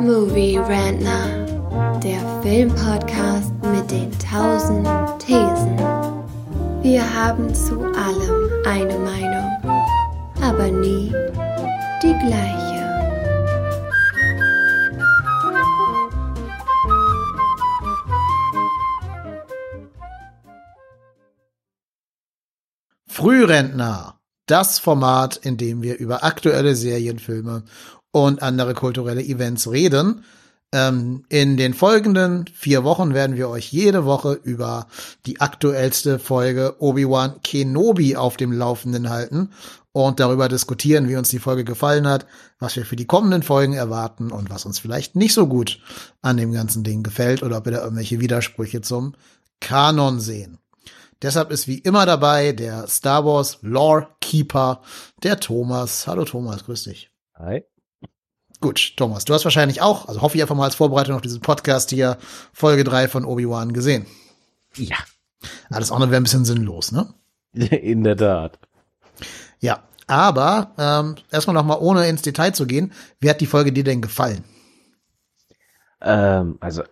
Movie Rantner, der Filmpodcast mit den tausend Thesen. Wir haben zu allem eine Meinung, aber nie die gleiche. Frührentner, das Format, in dem wir über aktuelle Serienfilme und andere kulturelle Events reden. Ähm, in den folgenden vier Wochen werden wir euch jede Woche über die aktuellste Folge Obi-Wan Kenobi auf dem Laufenden halten und darüber diskutieren, wie uns die Folge gefallen hat, was wir für die kommenden Folgen erwarten und was uns vielleicht nicht so gut an dem ganzen Ding gefällt oder ob wir da irgendwelche Widersprüche zum Kanon sehen. Deshalb ist wie immer dabei der Star Wars Lore Keeper, der Thomas. Hallo Thomas, grüß dich. Hi. Gut, Thomas, du hast wahrscheinlich auch, also hoffe ich einfach mal als Vorbereitung auf diesen Podcast hier, Folge 3 von Obi-Wan gesehen. Ja. Alles andere wäre ein bisschen sinnlos, ne? In der Tat. Ja, aber ähm, erstmal noch mal ohne ins Detail zu gehen, wie hat die Folge dir denn gefallen? Ähm, also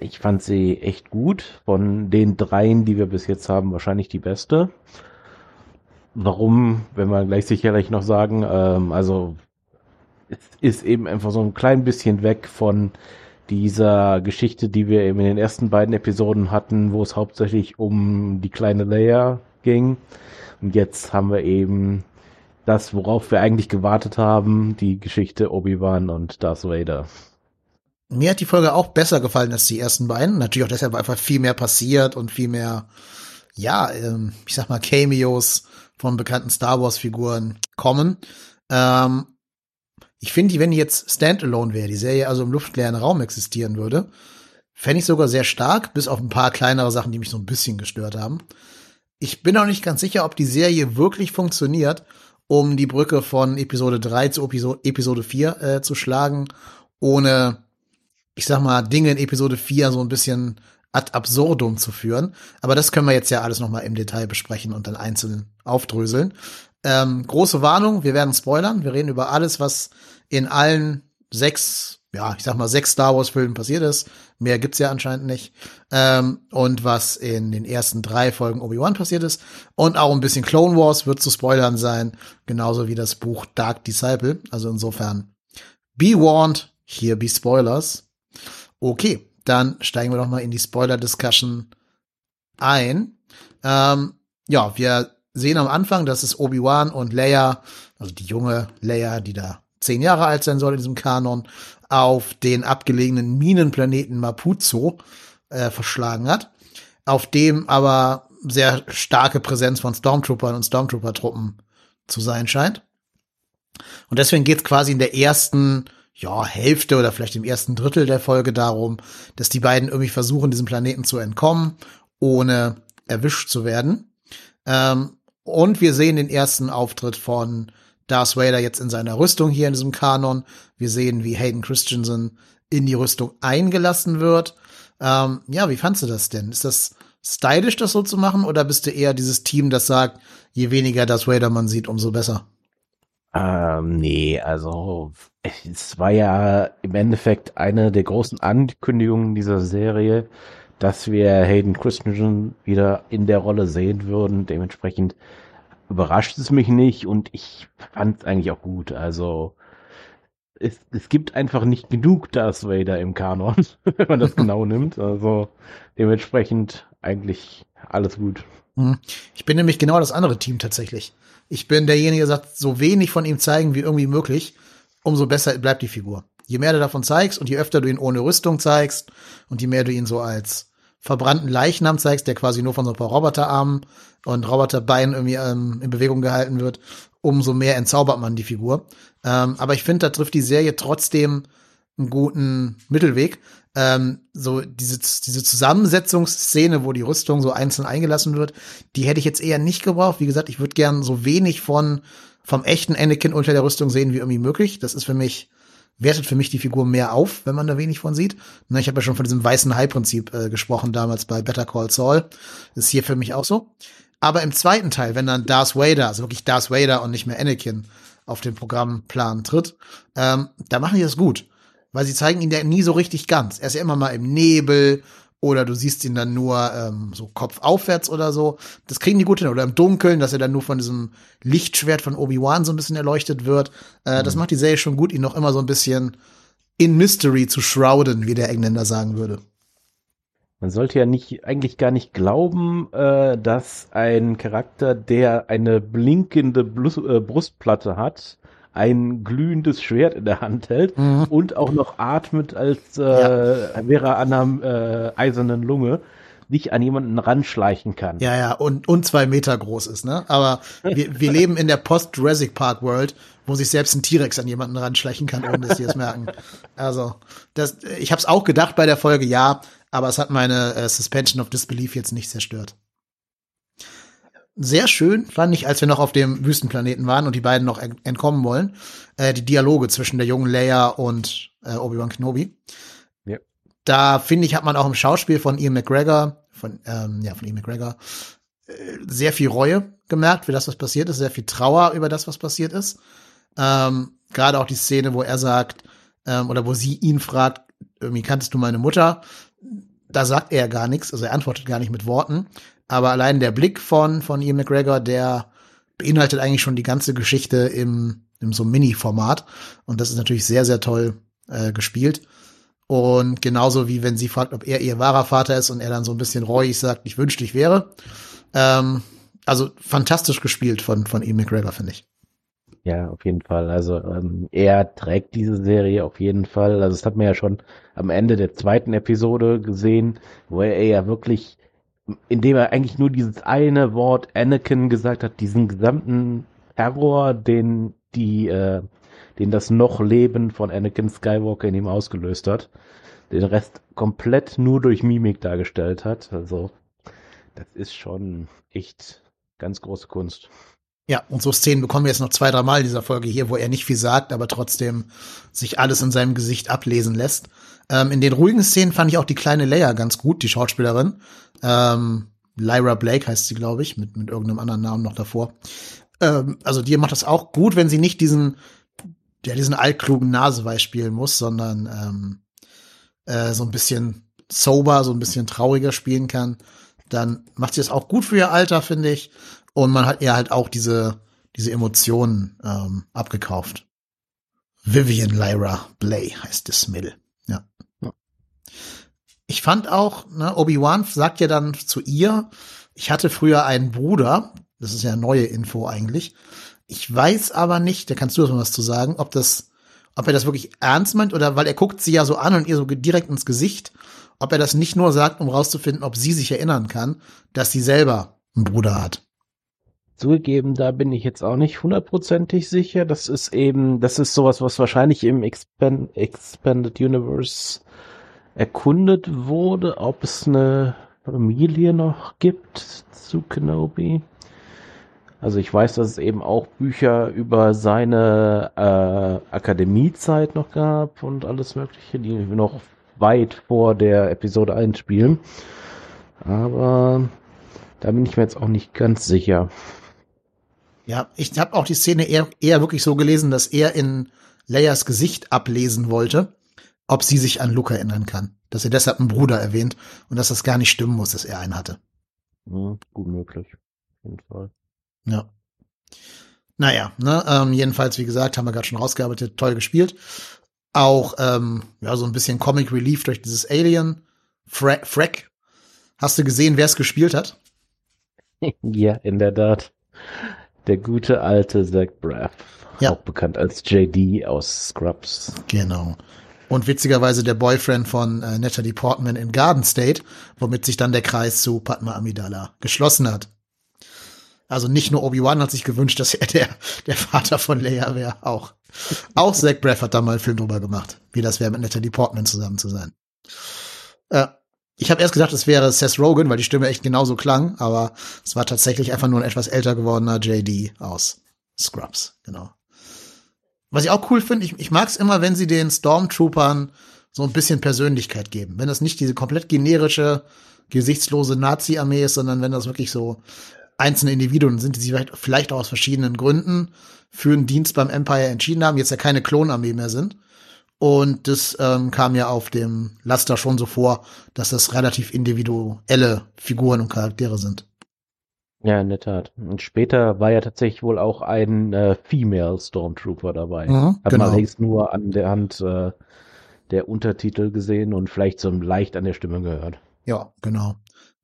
ich fand sie echt gut. Von den dreien, die wir bis jetzt haben, wahrscheinlich die beste. Warum, wenn wir gleich sicherlich noch sagen, ähm, also es ist eben einfach so ein klein bisschen weg von dieser Geschichte, die wir eben in den ersten beiden Episoden hatten, wo es hauptsächlich um die kleine Leia ging. Und jetzt haben wir eben das, worauf wir eigentlich gewartet haben, die Geschichte Obi-Wan und Darth Vader. Mir hat die Folge auch besser gefallen als die ersten beiden. Natürlich auch deshalb einfach viel mehr passiert und viel mehr, ja, ähm, ich sag mal, Cameos von bekannten Star Wars Figuren kommen. Ähm, ich finde, wenn die jetzt Standalone wäre, die Serie also im luftleeren Raum existieren würde, fände ich sogar sehr stark, bis auf ein paar kleinere Sachen, die mich so ein bisschen gestört haben. Ich bin auch nicht ganz sicher, ob die Serie wirklich funktioniert, um die Brücke von Episode 3 zu Episode 4 äh, zu schlagen, ohne ich sag mal, Dinge in Episode 4 so ein bisschen ad absurdum zu führen. Aber das können wir jetzt ja alles nochmal im Detail besprechen und dann einzeln aufdröseln. Ähm, große Warnung, wir werden spoilern. Wir reden über alles, was in allen sechs, ja, ich sag mal, sechs Star Wars-Filmen passiert ist. Mehr gibt's ja anscheinend nicht. Ähm, und was in den ersten drei Folgen Obi-Wan passiert ist. Und auch ein bisschen Clone Wars wird zu spoilern sein. Genauso wie das Buch Dark Disciple. Also insofern, be warned, here be spoilers. Okay, dann steigen wir doch mal in die Spoiler-Discussion ein. Ähm, ja, wir sehen am Anfang, dass es Obi-Wan und Leia, also die junge Leia, die da zehn Jahre alt sein soll in diesem Kanon, auf den abgelegenen Minenplaneten Mapuzo äh, verschlagen hat, auf dem aber sehr starke Präsenz von Stormtroopern und Stormtrooper-Truppen zu sein scheint. Und deswegen geht's quasi in der ersten ja, Hälfte oder vielleicht im ersten Drittel der Folge darum, dass die beiden irgendwie versuchen, diesem Planeten zu entkommen, ohne erwischt zu werden. Ähm, und wir sehen den ersten Auftritt von Darth Vader jetzt in seiner Rüstung hier in diesem Kanon. Wir sehen, wie Hayden Christensen in die Rüstung eingelassen wird. Ähm, ja, wie fandst du das denn? Ist das stylisch, das so zu machen, oder bist du eher dieses Team, das sagt, je weniger Darth Vader man sieht, umso besser? Ähm, nee, also es war ja im Endeffekt eine der großen Ankündigungen dieser Serie, dass wir Hayden Christensen wieder in der Rolle sehen würden. Dementsprechend überrascht es mich nicht und ich fand es eigentlich auch gut. Also es, es gibt einfach nicht genug Darth Vader im Kanon, wenn man das genau nimmt. Also dementsprechend eigentlich alles gut. Hm. Ich bin nämlich genau das andere Team tatsächlich. Ich bin derjenige, der sagt, so wenig von ihm zeigen wie irgendwie möglich, umso besser bleibt die Figur. Je mehr du davon zeigst und je öfter du ihn ohne Rüstung zeigst und je mehr du ihn so als verbrannten Leichnam zeigst, der quasi nur von so ein paar Roboterarmen und Roboterbeinen irgendwie ähm, in Bewegung gehalten wird, umso mehr entzaubert man die Figur. Ähm, aber ich finde, da trifft die Serie trotzdem einen guten Mittelweg. Ähm, so diese, diese Zusammensetzungsszene, wo die Rüstung so einzeln eingelassen wird, die hätte ich jetzt eher nicht gebraucht. Wie gesagt, ich würde gern so wenig von vom echten Anakin unter der Rüstung sehen wie irgendwie möglich. Das ist für mich wertet für mich die Figur mehr auf, wenn man da wenig von sieht. Na, ich habe ja schon von diesem weißen Hai-Prinzip äh, gesprochen damals bei Better Call Saul. Das ist hier für mich auch so. Aber im zweiten Teil, wenn dann Darth Vader, also wirklich Darth Vader und nicht mehr Anakin auf den Programmplan tritt, ähm, da machen die das gut weil sie zeigen ihn ja nie so richtig ganz. Er ist ja immer mal im Nebel oder du siehst ihn dann nur ähm, so kopfaufwärts oder so. Das kriegen die gut hin. Oder im Dunkeln, dass er dann nur von diesem Lichtschwert von Obi-Wan so ein bisschen erleuchtet wird. Äh, mhm. Das macht die Serie schon gut, ihn noch immer so ein bisschen in Mystery zu shrouden, wie der Engländer sagen würde. Man sollte ja nicht, eigentlich gar nicht glauben, äh, dass ein Charakter, der eine blinkende äh, Brustplatte hat, ein glühendes Schwert in der Hand hält mhm. und auch noch atmet, als äh, ja. wäre er an einer äh, eisernen Lunge, nicht an jemanden ranschleichen kann. Ja, ja, und, und zwei Meter groß ist, ne? Aber wir, wir leben in der Post-Jurassic Park World, wo sich selbst ein T-Rex an jemanden ranschleichen kann, ohne dass sie es merken. Also, das, ich habe es auch gedacht bei der Folge, ja, aber es hat meine äh, Suspension of Disbelief jetzt nicht zerstört sehr schön, fand ich, als wir noch auf dem Wüstenplaneten waren und die beiden noch entkommen wollen, äh, die Dialoge zwischen der jungen Leia und äh, Obi-Wan Kenobi. Ja. Da finde ich, hat man auch im Schauspiel von Ian McGregor, von, ähm, ja, von Ian McGregor, äh, sehr viel Reue gemerkt für das, was passiert ist, sehr viel Trauer über das, was passiert ist. Ähm, Gerade auch die Szene, wo er sagt, ähm, oder wo sie ihn fragt, irgendwie kanntest du meine Mutter? Da sagt er gar nichts, also er antwortet gar nicht mit Worten. Aber allein der Blick von, von Ian McGregor, der beinhaltet eigentlich schon die ganze Geschichte im, im so Mini-Format. Und das ist natürlich sehr, sehr toll äh, gespielt. Und genauso wie wenn sie fragt, ob er ihr wahrer Vater ist und er dann so ein bisschen reuig sagt, ich wünschte, ich wäre. Ähm, also fantastisch gespielt von, von Ian McGregor, finde ich. Ja, auf jeden Fall. Also ähm, er trägt diese Serie auf jeden Fall. Also das hat man ja schon am Ende der zweiten Episode gesehen, wo er ja wirklich indem er eigentlich nur dieses eine Wort Anakin gesagt hat, diesen gesamten Terror, den die, äh, den das noch Leben von Anakin Skywalker in ihm ausgelöst hat, den Rest komplett nur durch Mimik dargestellt hat. Also das ist schon echt ganz große Kunst. Ja, und so Szenen bekommen wir jetzt noch zwei, drei Mal in dieser Folge hier, wo er nicht viel sagt, aber trotzdem sich alles in seinem Gesicht ablesen lässt. Ähm, in den ruhigen Szenen fand ich auch die kleine Leia ganz gut, die Schauspielerin. Ähm, Lyra Blake heißt sie, glaube ich, mit, mit irgendeinem anderen Namen noch davor. Ähm, also die macht das auch gut, wenn sie nicht diesen, ja, diesen altklugen Naseweis spielen muss, sondern ähm, äh, so ein bisschen sober, so ein bisschen trauriger spielen kann. Dann macht sie das auch gut für ihr Alter, finde ich. Und man hat ihr halt auch diese, diese Emotionen ähm, abgekauft. Vivian Lyra Blay heißt das Mädel. Ich fand auch, ne, Obi-Wan sagt ja dann zu ihr, ich hatte früher einen Bruder, das ist ja neue Info eigentlich. Ich weiß aber nicht, da kannst du was zu sagen, ob das, ob er das wirklich ernst meint oder weil er guckt sie ja so an und ihr so direkt ins Gesicht, ob er das nicht nur sagt, um rauszufinden, ob sie sich erinnern kann, dass sie selber einen Bruder hat. Zugegeben, da bin ich jetzt auch nicht hundertprozentig sicher. Das ist eben, das ist sowas, was wahrscheinlich im Expand, Expanded Universe erkundet wurde, ob es eine Familie noch gibt zu Kenobi. Also ich weiß, dass es eben auch Bücher über seine äh, Akademiezeit noch gab und alles Mögliche, die noch weit vor der Episode 1 spielen. Aber da bin ich mir jetzt auch nicht ganz sicher. Ja, ich habe auch die Szene eher, eher wirklich so gelesen, dass er in Leias Gesicht ablesen wollte, ob sie sich an Luke erinnern kann. Dass er deshalb einen Bruder erwähnt und dass das gar nicht stimmen muss, dass er einen hatte. Ja, gut möglich. Auf jeden Fall. Ja. Naja, ne, ähm, jedenfalls, wie gesagt, haben wir gerade schon rausgearbeitet, toll gespielt. Auch, ähm, ja, so ein bisschen Comic Relief durch dieses Alien. Fra Frack. Hast du gesehen, wer es gespielt hat? ja, in der Tat. Der gute alte Zach Braff. Ja. Auch bekannt als JD aus Scrubs. Genau. Und witzigerweise der Boyfriend von äh, Natalie Portman in Garden State, womit sich dann der Kreis zu Padma Amidala geschlossen hat. Also nicht nur Obi-Wan hat sich gewünscht, dass er der, der Vater von Leia wäre, auch. Auch Zach Braff hat da mal einen Film drüber gemacht, wie das wäre, mit Natalie Portman zusammen zu sein. Äh, ich habe erst gedacht, es wäre Seth Rogen, weil die Stimme echt genauso klang, aber es war tatsächlich einfach nur ein etwas älter gewordener JD aus Scrubs, genau. Was ich auch cool finde, ich, ich mag es immer, wenn sie den Stormtroopern so ein bisschen Persönlichkeit geben. Wenn das nicht diese komplett generische, gesichtslose Nazi-Armee ist, sondern wenn das wirklich so einzelne Individuen sind, die sich vielleicht, vielleicht auch aus verschiedenen Gründen für einen Dienst beim Empire entschieden haben, jetzt ja keine Klonarmee mehr sind Und das ähm, kam ja auf dem Laster schon so vor, dass das relativ individuelle Figuren und Charaktere sind. Ja, in der Tat. Und später war ja tatsächlich wohl auch ein äh, Female Stormtrooper dabei. Mhm, Hat genau. man allerdings nur an der Hand äh, der Untertitel gesehen und vielleicht so leicht an der Stimme gehört. Ja, genau.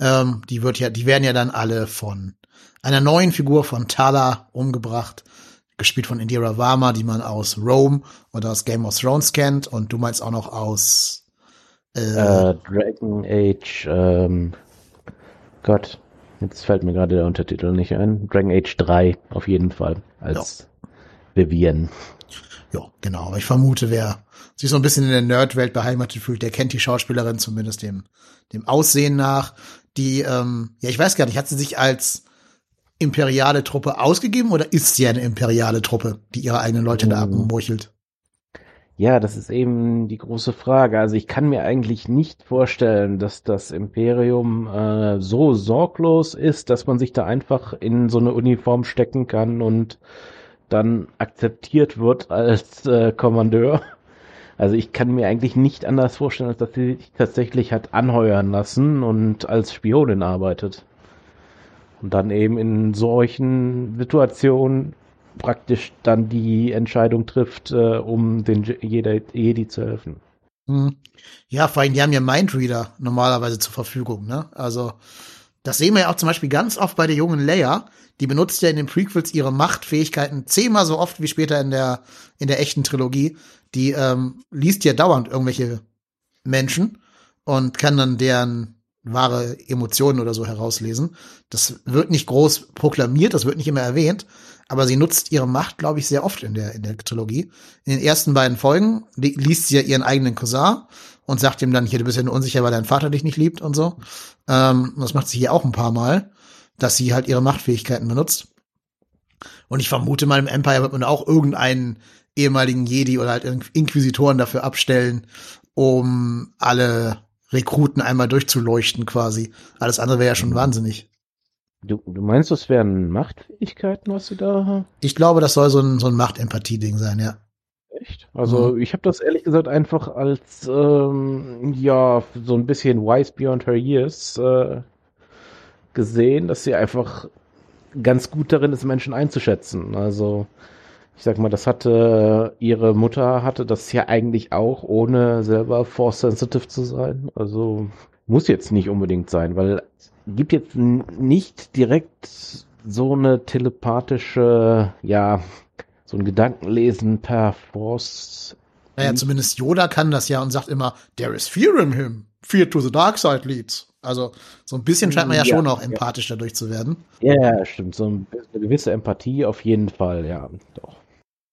Ähm, die wird ja, die werden ja dann alle von einer neuen Figur von Tala umgebracht, gespielt von Indira Varma, die man aus Rome oder aus Game of Thrones kennt. Und du meinst auch noch aus äh, Äh, Dragon Age, ähm, Gott, jetzt fällt mir gerade der Untertitel nicht ein. Dragon Age 3 auf jeden Fall als Vivienne. Ja, genau. Aber ich vermute, wer sich so ein bisschen in der Nerdwelt beheimatet fühlt, der kennt die Schauspielerin zumindest dem, dem Aussehen nach. Die, ähm, ja, ich weiß gar nicht, hat sie sich als imperiale Truppe ausgegeben oder ist sie eine imperiale Truppe, die ihre eigenen Leute da Mhm. abmurchelt? Ja, das ist eben die große Frage. Also ich kann mir eigentlich nicht vorstellen, dass das Imperium äh, so sorglos ist, dass man sich da einfach in so eine Uniform stecken kann und dann akzeptiert wird als äh, Kommandeur. Also ich kann mir eigentlich nicht anders vorstellen, als dass sie sich tatsächlich hat anheuern lassen und als Spionin arbeitet. Und dann eben in solchen Situationen praktisch dann die Entscheidung trifft, äh, um den Je- Jedi, Jedi zu helfen. Hm. Ja, vor allem, die haben ja Mindreader normalerweise zur Verfügung, ne? Also, das sehen wir ja auch zum Beispiel ganz oft bei der jungen Leia. Die benutzt ja in den Prequels ihre Machtfähigkeiten zehnmal so oft wie später in der, in der echten Trilogie. Die ähm, liest ja dauernd irgendwelche Menschen und kann dann deren wahre Emotionen oder so herauslesen. Das wird nicht groß proklamiert, das wird nicht immer erwähnt, aber sie nutzt ihre Macht, glaube ich, sehr oft in der, in der Trilogie. In den ersten beiden Folgen li liest sie ja ihren eigenen Cousin und sagt ihm dann, hier, du bist ja nur unsicher, weil dein Vater dich nicht liebt und so. Ähm, das macht sie hier auch ein paar Mal, dass sie halt ihre Machtfähigkeiten benutzt. Und ich vermute mal, im Empire wird man auch irgendeinen ehemaligen Jedi oder halt Inquisitoren dafür abstellen, um alle Rekruten einmal durchzuleuchten quasi. Alles andere wäre ja schon wahnsinnig. Du, du meinst, das wären Machtfähigkeiten, was sie da haben? Ich glaube, das soll so ein, so ein Machtempathie-Ding sein, ja. Echt? Also ich habe das ehrlich gesagt einfach als ähm, ja so ein bisschen wise beyond her years äh, gesehen, dass sie einfach ganz gut darin ist, Menschen einzuschätzen. Also ich sag mal, das hatte ihre Mutter hatte das ja eigentlich auch, ohne selber force sensitive zu sein. Also muss jetzt nicht unbedingt sein, weil gibt jetzt nicht direkt so eine telepathische, ja, so ein Gedankenlesen per Force. Naja, zumindest Yoda kann das ja und sagt immer, there is fear in him. Fear to the dark side leads. Also so ein bisschen scheint man ja, Ja, schon auch ja. empathisch dadurch zu werden. Ja, ja, stimmt. So ein- eine gewisse Empathie auf jeden Fall, ja, doch.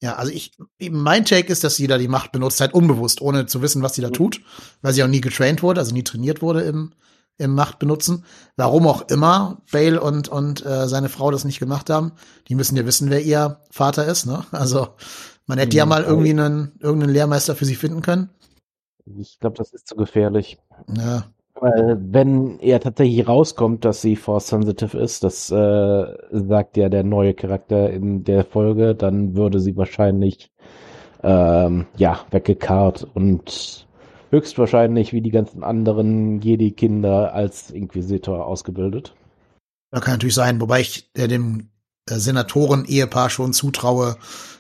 Ja, also ich, mein Take ist, dass sie da die Macht benutzt, halt unbewusst, ohne zu wissen, was sie da Mhm. tut, weil sie auch nie getraint wurde, also nie trainiert wurde im, im Machtbenutzen. Warum auch immer Bale und, und äh, seine Frau das nicht gemacht haben, die müssen ja wissen, wer ihr Vater ist, ne? Also man hätte ja Mhm, mal irgendwie einen, irgendeinen Lehrmeister für sie finden können. Ich glaube, das ist zu gefährlich. Ja, Weil wenn er tatsächlich rauskommt, dass sie force sensitive ist, das äh, sagt ja der neue Charakter in der Folge, dann würde sie wahrscheinlich ähm, ja weggekarrt und höchstwahrscheinlich wie die ganzen anderen Jedi-Kinder als Inquisitor ausgebildet. Da kann natürlich sein, wobei ich äh, dem äh, Senatoren-Ehepaar schon zutraue,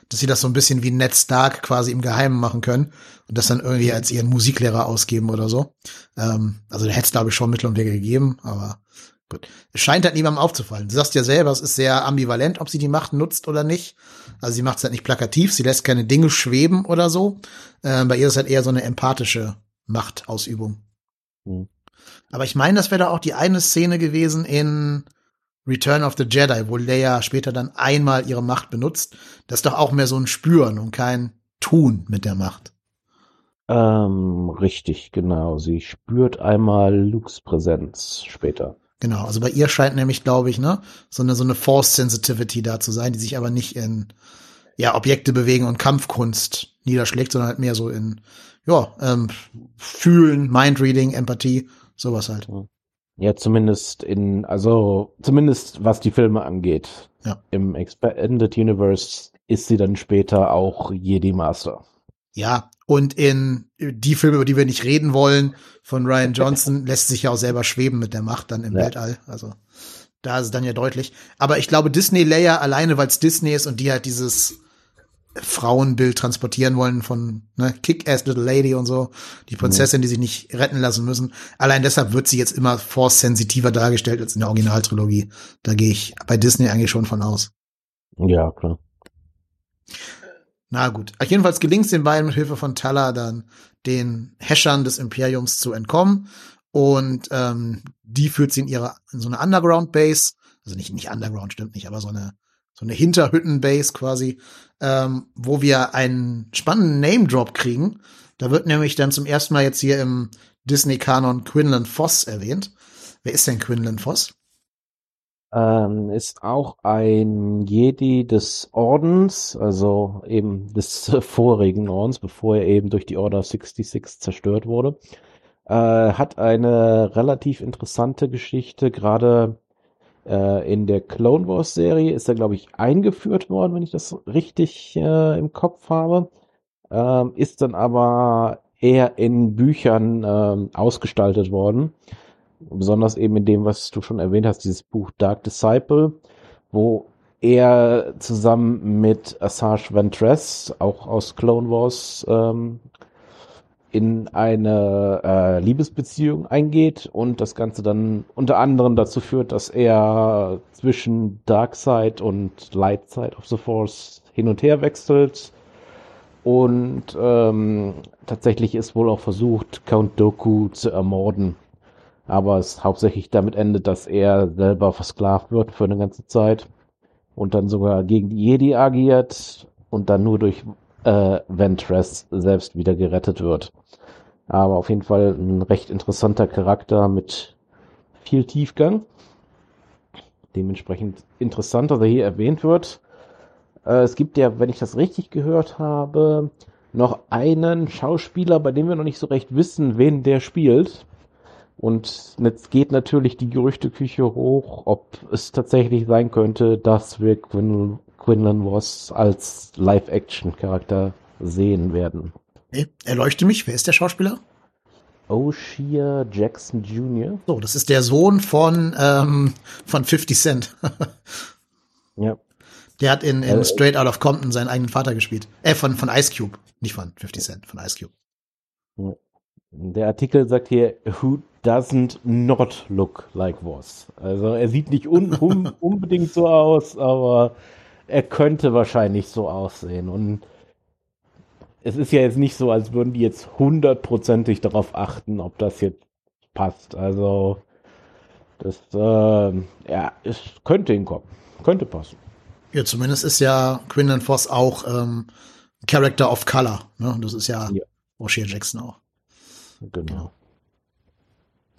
dass sie das so ein bisschen wie Ned Stark quasi im Geheimen machen können und das dann irgendwie als ihren Musiklehrer ausgeben oder so. Ähm, also da hätte es, glaube ich, schon Mittel und Wege gegeben, aber gut. Es scheint halt niemandem aufzufallen. Du sagst ja selber, es ist sehr ambivalent, ob sie die Macht nutzt oder nicht. Also sie macht es halt nicht plakativ, sie lässt keine Dinge schweben oder so. Ähm, bei ihr ist halt eher so eine empathische Machtausübung. Hm. Aber ich meine, das wäre da auch die eine Szene gewesen in Return of the Jedi, wo Leia später dann einmal ihre Macht benutzt. Das ist doch auch mehr so ein Spüren und kein Tun mit der Macht. Ähm, richtig, genau. Sie spürt einmal Lukes Präsenz später. Genau, also bei ihr scheint nämlich, glaube ich, ne, so eine, so eine Force Sensitivity da zu sein, die sich aber nicht in, ja, Objekte bewegen und Kampfkunst niederschlägt, sondern halt mehr so in, ja, ähm, Fühlen, Mindreading, Empathie, sowas halt. Ja, zumindest in, also zumindest was die Filme angeht. Ja. Im Expanded Universe ist sie dann später auch Jedi Master. Ja, und in die Filme, über die wir nicht reden wollen, von Ryan Johnson, lässt sich ja auch selber schweben mit der Macht dann im ja. Weltall. Also da ist es dann ja deutlich. Aber ich glaube, Disney Leia alleine, weil es Disney ist und die halt dieses Frauenbild transportieren wollen von ne, Kick-Ass Little Lady und so, die Prinzessin, die sich nicht retten lassen müssen. Allein deshalb wird sie jetzt immer force-sensitiver dargestellt als in der Originaltrilogie. Da gehe ich bei Disney eigentlich schon von aus. Ja, klar. Na gut. Jedenfalls gelingt es den beiden mit Hilfe von Tala dann den Häschern des Imperiums zu entkommen. Und ähm, die führt sie in ihre in so eine Underground Base, also nicht nicht Underground stimmt nicht, aber so eine so eine Hinterhütten-Base quasi, ähm, wo wir einen spannenden Name-Drop kriegen. Da wird nämlich dann zum ersten Mal jetzt hier im Disney-Kanon Quinlan Voss erwähnt. Wer ist denn Quinlan Voss? Ähm, ist auch ein Jedi des Ordens, also eben des vorigen Ordens, bevor er eben durch die Order 66 zerstört wurde. Äh, hat eine relativ interessante Geschichte, gerade äh, in der Clone Wars Serie ist er, glaube ich, eingeführt worden, wenn ich das richtig äh, im Kopf habe. Ähm, ist dann aber eher in Büchern ähm, ausgestaltet worden. Besonders eben in dem, was du schon erwähnt hast, dieses Buch Dark Disciple, wo er zusammen mit Assange Ventress, auch aus Clone Wars, ähm, in eine äh, Liebesbeziehung eingeht und das Ganze dann unter anderem dazu führt, dass er zwischen Dark Side und Light Side of the Force hin und her wechselt. Und ähm, tatsächlich ist wohl auch versucht, Count Doku zu ermorden. Aber es hauptsächlich damit endet, dass er selber versklavt wird für eine ganze Zeit und dann sogar gegen die Jedi agiert und dann nur durch äh, Ventress selbst wieder gerettet wird. Aber auf jeden Fall ein recht interessanter Charakter mit viel Tiefgang. Dementsprechend interessant, dass er hier erwähnt wird. Äh, es gibt ja, wenn ich das richtig gehört habe, noch einen Schauspieler, bei dem wir noch nicht so recht wissen, wen der spielt. Und jetzt geht natürlich die Gerüchteküche hoch, ob es tatsächlich sein könnte, dass wir Quin Quinlan Voss als Live-Action-Charakter sehen werden. Nee, erleuchte mich. Wer ist der Schauspieler? O'Shea Jackson Jr. So, das ist der Sohn von, ähm, von 50 Cent. ja. Der hat in, in äh, Straight Out of Compton seinen eigenen Vater gespielt. Äh, von, von Ice Cube. Nicht von 50 Cent, von Ice Cube. Der Artikel sagt hier, who doesn't not look like Voss. Also er sieht nicht un unbedingt so aus, aber er könnte wahrscheinlich so aussehen. Und es ist ja jetzt nicht so, als würden die jetzt hundertprozentig darauf achten, ob das jetzt passt. Also das, äh, ja, es könnte hinkommen. Könnte passen. Ja, zumindest ist ja Quinlan Voss auch ähm, Character of Color. Ne? Das ist ja, ja. O'Shea Jackson auch. Genau.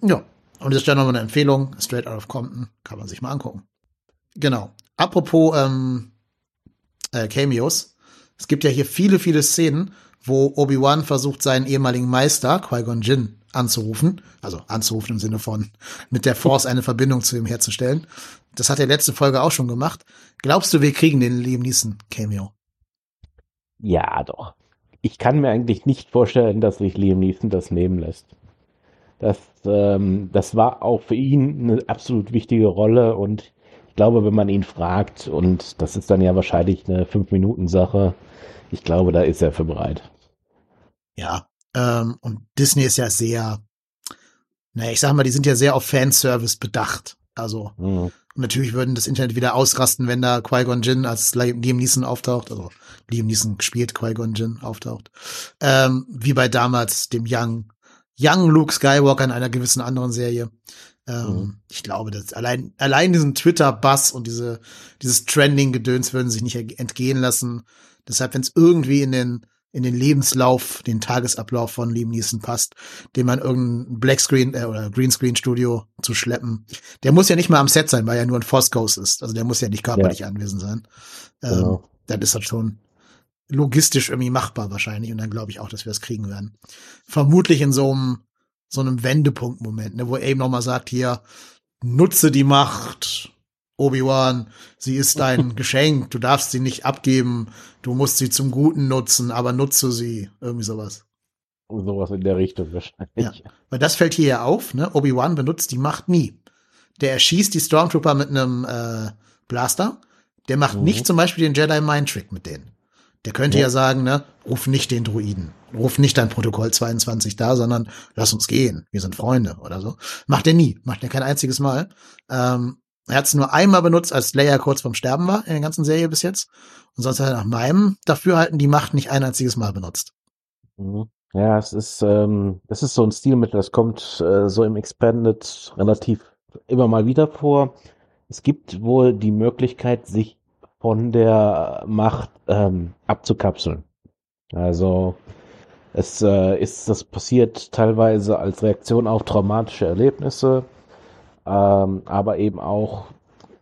Ja, und das ist ja nochmal eine Empfehlung. Straight Out of Compton. Kann man sich mal angucken. Genau. Apropos ähm, äh, Cameos. Es gibt ja hier viele, viele Szenen, wo Obi-Wan versucht, seinen ehemaligen Meister, Qui-Gon Jinn, anzurufen. Also anzurufen im Sinne von mit der Force eine Verbindung zu ihm herzustellen. Das hat er letzte Folge auch schon gemacht. Glaubst du, wir kriegen den Liam Neeson Cameo? Ja, doch. Ich kann mir eigentlich nicht vorstellen, dass sich Liam Neeson das nehmen lässt. Das, ähm, das war auch für ihn eine absolut wichtige Rolle und ich glaube, wenn man ihn fragt, und das ist dann ja wahrscheinlich eine Fünf-Minuten-Sache, ich glaube, da ist er für bereit. Ja, ähm, und Disney ist ja sehr, naja, ich sag mal, die sind ja sehr auf Fanservice bedacht. Also, mhm. natürlich würden das Internet wieder ausrasten, wenn da Qui-Gon Jinn als Liam Neeson auftaucht. Also, Liam Neeson spielt Qui-Gon Jinn auftaucht. Ähm, wie bei damals dem Young, Young Luke Skywalker in einer gewissen anderen Serie. Ähm, mhm. Ich glaube, dass allein, allein diesen Twitter-Bass und diese, dieses Trending-Gedöns würden sich nicht entgehen lassen. Deshalb, wenn es irgendwie in den, in den Lebenslauf, den Tagesablauf von Liam Neeson passt, den man irgendein Blackscreen äh, oder Greenscreen Studio zu schleppen. Der muss ja nicht mal am Set sein, weil er nur ein Force Ghost ist. Also der muss ja nicht körperlich ja. anwesend sein. Ähm, genau. Dann ist das schon logistisch irgendwie machbar wahrscheinlich. Und dann glaube ich auch, dass wir das kriegen werden. Vermutlich in so einem so einem Wendepunktmoment, ne, wo er eben nochmal sagt, hier, nutze die Macht, Obi-Wan, sie ist dein Geschenk, du darfst sie nicht abgeben, du musst sie zum Guten nutzen, aber nutze sie. Irgendwie sowas. Sowas in der Richtung wahrscheinlich. Ja. Weil das fällt hier ja auf, ne? Obi-Wan benutzt die Macht nie. Der erschießt die Stormtrooper mit einem äh, Blaster. Der macht Mhm. nicht zum Beispiel den Jedi Mind Trick mit denen. Der könnte ja. Ja. sagen, ne, ruf nicht den Druiden, ruf nicht dein Protokoll 22 da, sondern lass uns gehen, wir sind Freunde oder so. Macht er nie, macht er kein einziges Mal. Ähm, er hat es nur einmal benutzt, als Leia kurz vorm Sterben war in der ganzen Serie bis jetzt. Und sonst hat er nach meinem Dafürhalten die Macht nicht ein einziges Mal benutzt. Mhm. Ja, es ist, ähm, das ist so ein Stilmittel, das kommt äh, so im Expanded relativ immer mal wieder vor. Es gibt wohl die Möglichkeit, sich von der Macht ähm, abzukapseln. Also es äh, ist das passiert teilweise als Reaktion auf traumatische Erlebnisse, ähm, aber eben auch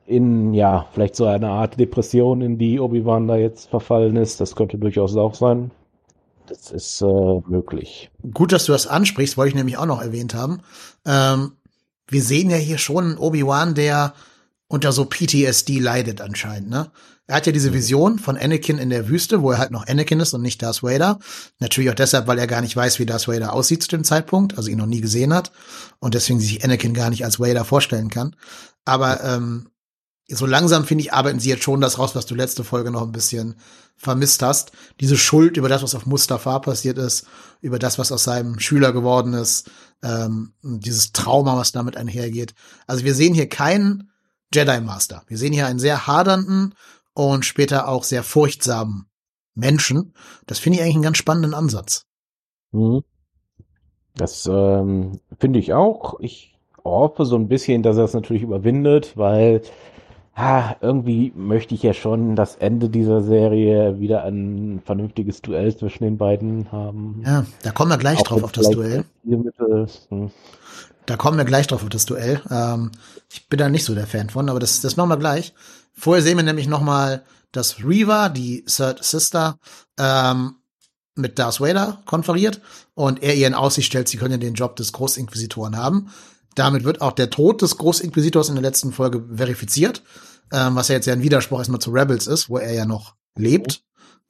in ja vielleicht so eine Art Depression, in die Obi-Wan da jetzt verfallen ist. Das könnte durchaus auch sein. Das ist äh, möglich. Gut, dass du das ansprichst, wollte ich nämlich auch noch erwähnt haben. Ähm, wir sehen ja hier schon Obi-Wan, der unter so PTSD leidet anscheinend, ne? Er hat ja diese Vision von Anakin in der Wüste, wo er halt noch Anakin ist und nicht Darth Vader. Natürlich auch deshalb, weil er gar nicht weiß, wie Darth Vader aussieht zu dem Zeitpunkt, also ihn noch nie gesehen hat und deswegen sich Anakin gar nicht als Vader vorstellen kann. Aber ähm, so langsam, finde ich, arbeiten sie jetzt schon das raus, was du letzte Folge noch ein bisschen vermisst hast. Diese Schuld über das, was auf Mustafa passiert ist, über das, was aus seinem Schüler geworden ist, ähm, dieses Trauma, was damit einhergeht. Also wir sehen hier keinen Jedi Master. Wir sehen hier einen sehr hadernden und später auch sehr furchtsamen Menschen. Das finde ich eigentlich einen ganz spannenden Ansatz. Mhm. Das ähm, finde ich auch. Ich hoffe so ein bisschen, dass er es natürlich überwindet, weil ah, irgendwie möchte ich ja schon das Ende dieser Serie wieder ein vernünftiges Duell zwischen den beiden haben. Ja, da kommen wir gleich Auch drauf auf das Duell. Hm. Da kommen wir gleich drauf auf das Duell. Ähm, ich bin da nicht so der Fan von, aber das, das machen wir gleich. Vorher sehen wir nämlich noch mal, dass Reva, die Third Sister, ähm, mit Darth Vader konferiert und er ihr in Aussicht stellt, sie könne den Job des Großinquisitoren haben. Damit wird auch der Tod des Großinquisitors in der letzten Folge verifiziert, ähm, was ja jetzt ja ein Widerspruch erstmal zu Rebels ist, wo er ja noch lebt.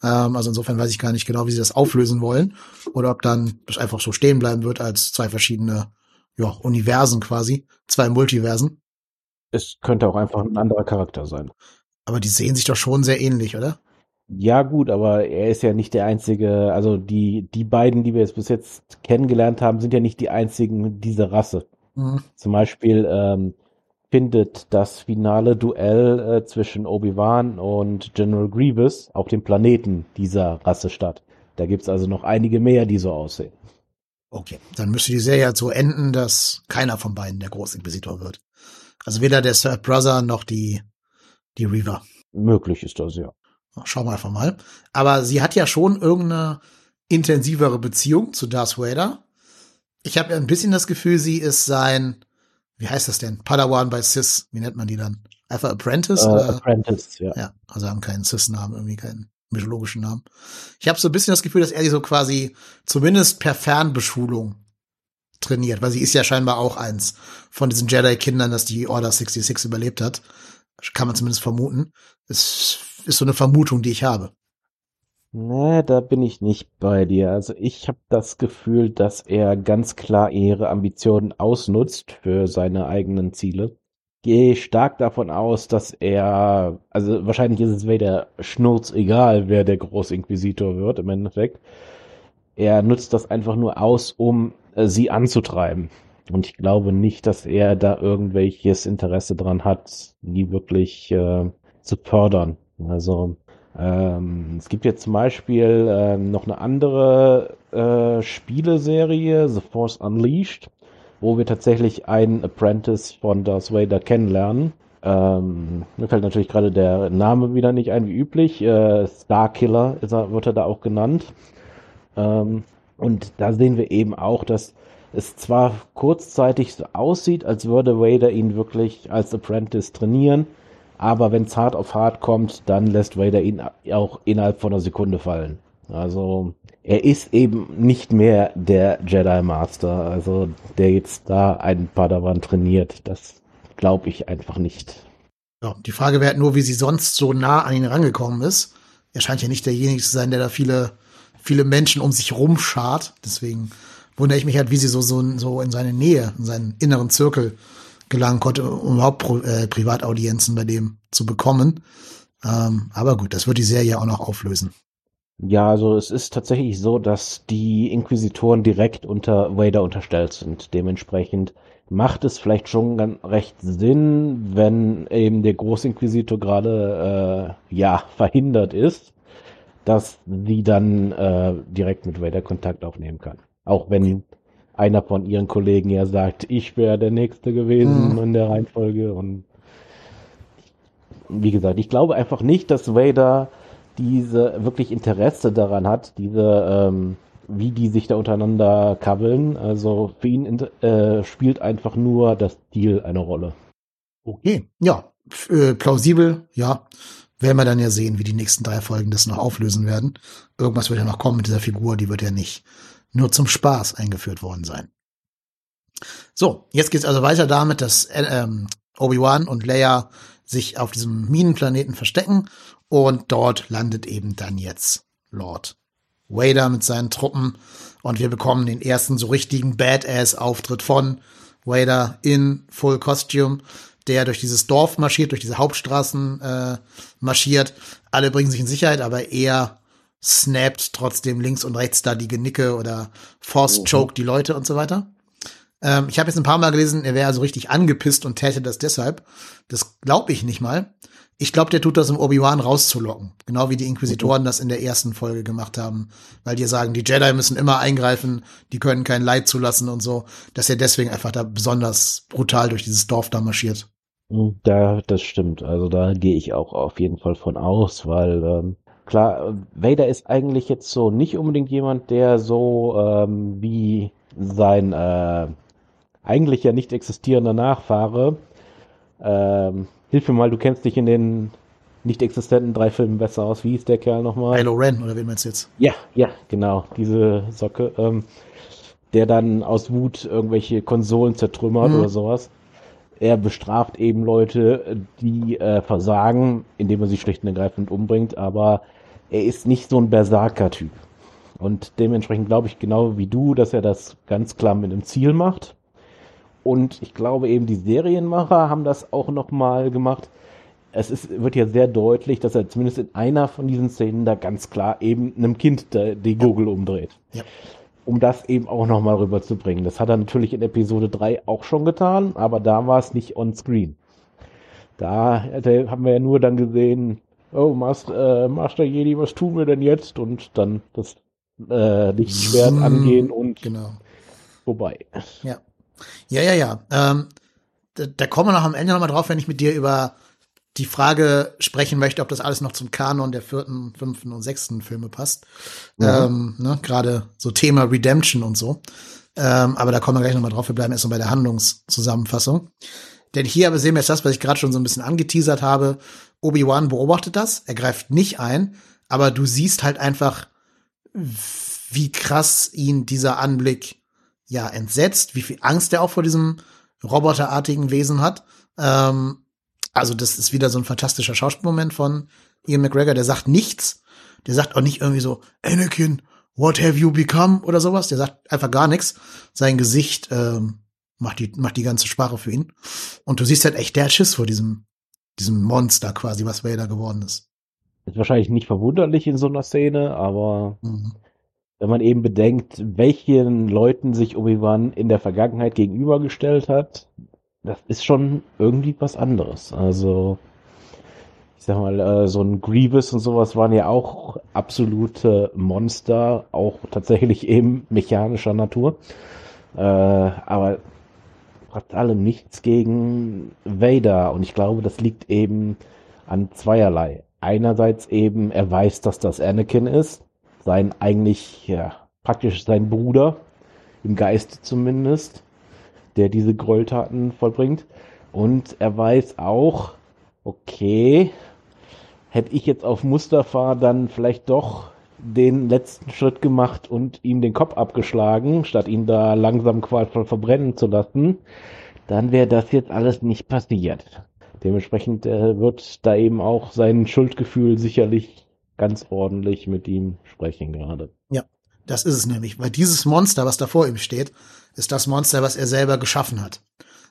Ähm, also insofern weiß ich gar nicht genau, wie sie das auflösen wollen oder ob dann das einfach so stehen bleiben wird als zwei verschiedene ja, Universen quasi, zwei Multiversen. Es könnte auch einfach ein anderer Charakter sein. Aber die sehen sich doch schon sehr ähnlich, oder? Ja, gut, aber er ist ja nicht der einzige, also die, die beiden, die wir jetzt bis jetzt kennengelernt haben, sind ja nicht die einzigen dieser Rasse. Mhm. Zum Beispiel ähm, findet das finale Duell äh, zwischen Obi-Wan und General Grievous auf dem Planeten dieser Rasse statt. Da gibt's also noch einige mehr, die so aussehen. Okay, dann müsste die Serie halt so enden, dass keiner von beiden der Großinquisitor wird. Also weder der Third Brother noch die, die Reaver. Möglich ist das, ja. Schauen wir einfach mal. Aber sie hat ja schon irgendeine intensivere Beziehung zu Darth Vader. Ich habe ja ein bisschen das Gefühl, sie ist sein, wie heißt das denn? Padawan bei Sis. Wie nennt man die dann? Einfach Apprentice? Oder? Apprentice, ja. Ja, also haben keinen Cis-Namen, irgendwie keinen mythologischen Namen. Ich habe so ein bisschen das Gefühl, dass er sie so quasi zumindest per Fernbeschulung trainiert, weil sie ist ja scheinbar auch eins von diesen Jedi-Kindern, das die Order 66 überlebt hat. Kann man zumindest vermuten. Es ist so eine Vermutung, die ich habe. Nee, da bin ich nicht bei dir. Also ich habe das Gefühl, dass er ganz klar ihre Ambitionen ausnutzt für seine eigenen Ziele. Gehe stark davon aus, dass er, also wahrscheinlich ist es Vader schnurz egal, wer der Großinquisitor wird im Endeffekt. Er nutzt das einfach nur aus, um äh, sie anzutreiben. Und ich glaube nicht, dass er da irgendwelches Interesse dran hat, die wirklich äh, zu fördern. Also ähm, es gibt jetzt zum Beispiel ähm, noch eine andere äh, Spieleserie, The Force Unleashed, wo wir tatsächlich einen Apprentice von Darth Vader kennenlernen. Ähm, mir fällt natürlich gerade der Name wieder nicht ein, wie üblich. Äh, Starkiller ist er, wird er da auch genannt. Ähm, und da sehen wir eben auch, dass es zwar kurzzeitig so aussieht, als würde Vader ihn wirklich als Apprentice trainieren, aber wenn es hart auf hart kommt, dann lässt Vader ihn auch innerhalb von einer Sekunde fallen. Also er ist eben nicht mehr der Jedi Master, also der jetzt da einen Padawan trainiert. Das glaube ich einfach nicht. Ja, die Frage wäre halt nur, wie sie sonst so nah an ihn rangekommen ist. Er scheint ja nicht derjenige zu sein, der da viele, viele Menschen um sich rumschart. Deswegen wundere ich mich halt, wie sie so, so, so in seine Nähe, in seinen inneren Zirkel gelangen konnte, um überhaupt Pro, äh, Privataudienzen bei dem zu bekommen. Ähm, aber gut, das wird die Serie auch noch auflösen. Ja, also es ist tatsächlich so, dass die Inquisitoren direkt unter Vader unterstellt sind. Dementsprechend macht es vielleicht schon ganz recht Sinn, wenn eben der Großinquisitor gerade äh, ja verhindert ist, dass sie dann äh, direkt mit Vader Kontakt aufnehmen kann. Auch wenn einer von ihren Kollegen ja sagt, ich wäre der Nächste gewesen mhm. in der Reihenfolge. Und wie gesagt, ich glaube einfach nicht, dass Vader diese wirklich Interesse daran hat, diese ähm, wie die sich da untereinander kabbeln. Also für ihn äh, spielt einfach nur das Deal eine Rolle. Okay, ja, äh, plausibel, ja. Werden wir dann ja sehen, wie die nächsten drei Folgen das noch auflösen werden. Irgendwas wird ja noch kommen mit dieser Figur, die wird ja nicht nur zum Spaß eingeführt worden sein. So, jetzt geht's also weiter damit, dass äh, ähm, Obi-Wan und Leia sich auf diesem Minenplaneten verstecken und dort landet eben dann jetzt Lord Vader mit seinen Truppen und wir bekommen den ersten so richtigen Badass-Auftritt von Vader in Full Costume, der durch dieses Dorf marschiert, durch diese Hauptstraßen äh, marschiert. Alle bringen sich in Sicherheit, aber er snappt trotzdem links und rechts da die Genicke oder Force Choke die Leute und so weiter. Ähm, ich habe jetzt ein paar Mal gelesen, er wäre also richtig angepisst und täte das deshalb. Das glaube ich nicht mal. Ich glaube, der tut das, um Obi-Wan rauszulocken. Genau wie die Inquisitoren mhm. das in der ersten Folge gemacht haben. Weil die sagen, die Jedi müssen immer eingreifen, die können kein Leid zulassen und so. Dass er deswegen einfach da besonders brutal durch dieses Dorf da marschiert. Mhm, da, das stimmt. Also da gehe ich auch auf jeden Fall von aus, weil ähm, klar, Vader ist eigentlich jetzt so nicht unbedingt jemand, der so ähm, wie sein äh, eigentlich ja nicht existierender Nachfahre ähm, Hilf mir mal, du kennst dich in den nicht existenten drei Filmen besser aus. Wie hieß der Kerl nochmal? Kylo Ren, oder wen meinst du jetzt? Ja, ja, genau, diese Socke. Ähm, der dann aus Wut irgendwelche Konsolen zertrümmert mhm. oder sowas. Er bestraft eben Leute, die äh, versagen, indem er sie schlicht und ergreifend umbringt, aber er ist nicht so ein Berserker-Typ. Und dementsprechend glaube ich genau wie du, dass er das ganz klar mit einem Ziel macht. Und ich glaube eben, die Serienmacher haben das auch nochmal gemacht. Es ist, wird ja sehr deutlich, dass er zumindest in einer von diesen Szenen da ganz klar eben einem Kind die Gurgel umdreht. Ja. Um das eben auch nochmal rüberzubringen. Das hat er natürlich in Episode 3 auch schon getan, aber da war es nicht on screen. Da haben wir ja nur dann gesehen, oh, Master, äh, Master Jedi, was tun wir denn jetzt? Und dann das äh, Lichtschwert angehen und genau. vorbei. Ja. Ja, ja, ja. Ähm, da, da kommen wir noch am Ende nochmal drauf, wenn ich mit dir über die Frage sprechen möchte, ob das alles noch zum Kanon der vierten, fünften und sechsten Filme passt. Ja. Ähm, ne, Gerade so Thema Redemption und so. Ähm, aber da kommen wir gleich nochmal drauf. Wir bleiben erst mal bei der Handlungszusammenfassung. Denn hier aber sehen wir jetzt das, was ich gerade schon so ein bisschen angeteasert habe. Obi-Wan beobachtet das, er greift nicht ein, aber du siehst halt einfach, wie krass ihn dieser Anblick ja entsetzt, wie viel Angst er auch vor diesem roboterartigen Wesen hat. Ähm, also das ist wieder so ein fantastischer Schauspielmoment von Ian McGregor. Der sagt nichts. Der sagt auch nicht irgendwie so, Anakin, what have you become oder sowas. Der sagt einfach gar nichts. Sein Gesicht ähm, macht die macht die ganze Sprache für ihn. Und du siehst halt echt der Schiss vor diesem diesem Monster quasi, was Vader geworden ist. Ist wahrscheinlich nicht verwunderlich in so einer Szene, aber mhm wenn man eben bedenkt, welchen Leuten sich Obi-Wan in der Vergangenheit gegenübergestellt hat, das ist schon irgendwie was anderes. Also, ich sag mal, äh, so ein Grievous und sowas waren ja auch absolute Monster, auch tatsächlich eben mechanischer Natur. Äh, aber hat allem nichts gegen Vader und ich glaube, das liegt eben an zweierlei. Einerseits eben, er weiß, dass das Anakin ist sein eigentlich, ja, praktisch sein Bruder, im Geiste zumindest, der diese Gräueltaten vollbringt. Und er weiß auch, okay, hätte ich jetzt auf Mustafa dann vielleicht doch den letzten Schritt gemacht und ihm den Kopf abgeschlagen, statt ihn da langsam qualvoll verbrennen zu lassen, dann wäre das jetzt alles nicht passiert. dementsprechend äh, wird da eben auch sein Schuldgefühl sicherlich ganz ordentlich mit ihm sprechen gerade. Ja, das ist es nämlich, weil dieses Monster, was da vor ihm steht, ist das Monster, was er selber geschaffen hat.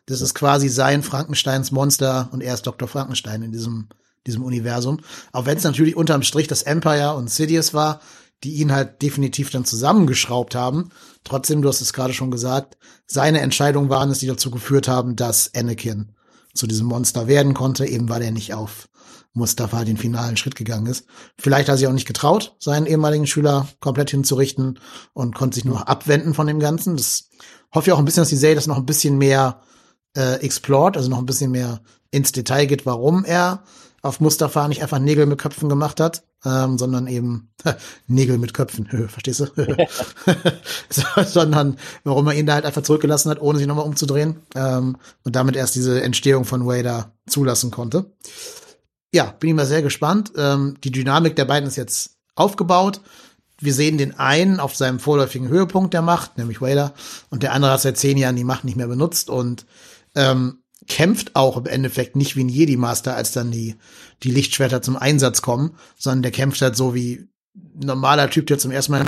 Das ist quasi sein Frankensteins Monster und er ist Dr. Frankenstein in diesem, diesem Universum. Auch wenn es natürlich unterm Strich das Empire und Sidious war, die ihn halt definitiv dann zusammengeschraubt haben. Trotzdem, du hast es gerade schon gesagt, seine Entscheidungen waren es, die dazu geführt haben, dass Anakin zu diesem Monster werden konnte, eben weil er nicht auf Mustafa den finalen Schritt gegangen ist. Vielleicht hat er sich auch nicht getraut, seinen ehemaligen Schüler komplett hinzurichten und konnte sich nur abwenden von dem Ganzen. Das hoffe ich auch ein bisschen, dass die Serie das noch ein bisschen mehr äh, explored, also noch ein bisschen mehr ins Detail geht, warum er auf Mustafa nicht einfach Nägel mit Köpfen gemacht hat, ähm, sondern eben Nägel mit Köpfen, verstehst du? sondern warum er ihn da halt einfach zurückgelassen hat, ohne sich nochmal umzudrehen ähm, und damit erst diese Entstehung von Wader zulassen konnte. Ja, bin ich mal sehr gespannt. Ähm, die Dynamik der beiden ist jetzt aufgebaut. Wir sehen den einen auf seinem vorläufigen Höhepunkt der Macht, nämlich Wader, und der andere hat seit zehn Jahren die Macht nicht mehr benutzt und ähm, kämpft auch im Endeffekt nicht wie ein Jedi-Master, als dann die, die Lichtschwerter zum Einsatz kommen, sondern der kämpft halt so wie normaler Typ, der zum ersten Mal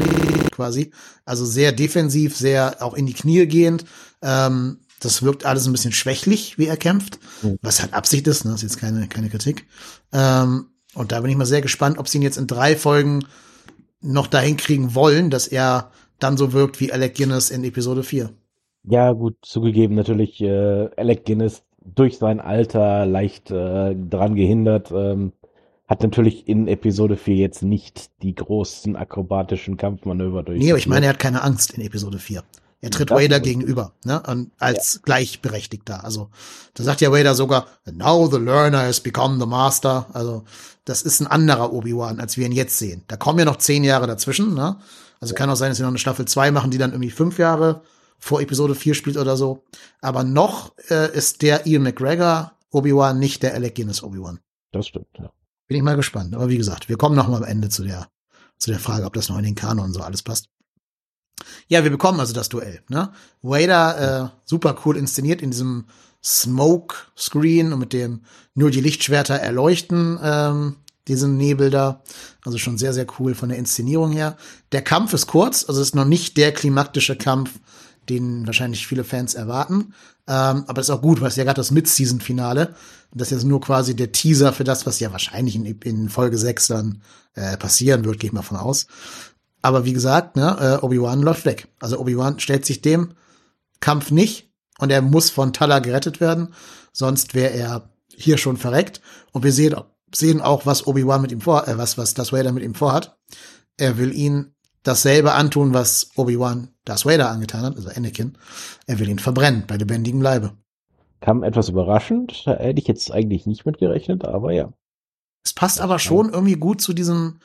quasi. Also sehr defensiv, sehr auch in die Knie gehend. Ähm, das wirkt alles ein bisschen schwächlich, wie er kämpft, mhm. was halt Absicht ist, ne? das ist jetzt keine, keine Kritik. Ähm, und da bin ich mal sehr gespannt, ob sie ihn jetzt in drei Folgen noch dahin kriegen wollen, dass er dann so wirkt wie Alec Guinness in Episode 4. Ja, gut, zugegeben natürlich äh, Alec Guinness durch sein Alter leicht äh, dran gehindert. Ähm, hat natürlich in Episode 4 jetzt nicht die großen akrobatischen Kampfmanöver durch. Nee, aber ich meine, er hat keine Angst in Episode 4. Er tritt das Vader gegenüber, ne? Und als ja. Gleichberechtigter. Also, da sagt ja Vader sogar, now the learner has become the master. Also, das ist ein anderer Obi-Wan, als wir ihn jetzt sehen. Da kommen ja noch zehn Jahre dazwischen, ne? Also ja. kann auch sein, dass wir noch eine Staffel 2 machen, die dann irgendwie fünf Jahre vor Episode 4 spielt oder so. Aber noch äh, ist der Ian McGregor Obi-Wan nicht der Alec Guinness Obi-Wan. Das stimmt, ja. Bin ich mal gespannt. Aber wie gesagt, wir kommen noch mal am Ende zu der, zu der Frage, ob das noch in den Kanon so alles passt. Ja, wir bekommen also das Duell. Ne? Vader, äh, super cool inszeniert in diesem Smoke-Screen und mit dem nur die Lichtschwerter erleuchten ähm, diesen Nebel da. Also schon sehr, sehr cool von der Inszenierung her. Der Kampf ist kurz, also ist noch nicht der klimaktische Kampf, den wahrscheinlich viele Fans erwarten. Ähm, aber das ist auch gut, weil es ja gerade das Mid-Season-Finale. Das ist jetzt nur quasi der Teaser für das, was ja wahrscheinlich in, in Folge 6 dann äh, passieren wird, gehe ich mal von aus. Aber wie gesagt, ne, äh, Obi-Wan läuft weg. Also Obi-Wan stellt sich dem Kampf nicht und er muss von Tala gerettet werden, sonst wäre er hier schon verreckt. Und wir sehen, sehen auch, was Obi-Wan mit ihm vor, äh, was, was das Vader mit ihm vorhat. Er will ihn dasselbe antun, was Obi-Wan Darth Vader angetan hat, also Anakin. Er will ihn verbrennen bei lebendigem Leibe. Kam etwas überraschend, da hätte ich jetzt eigentlich nicht mitgerechnet, aber ja. Es passt aber schon irgendwie gut zu diesem,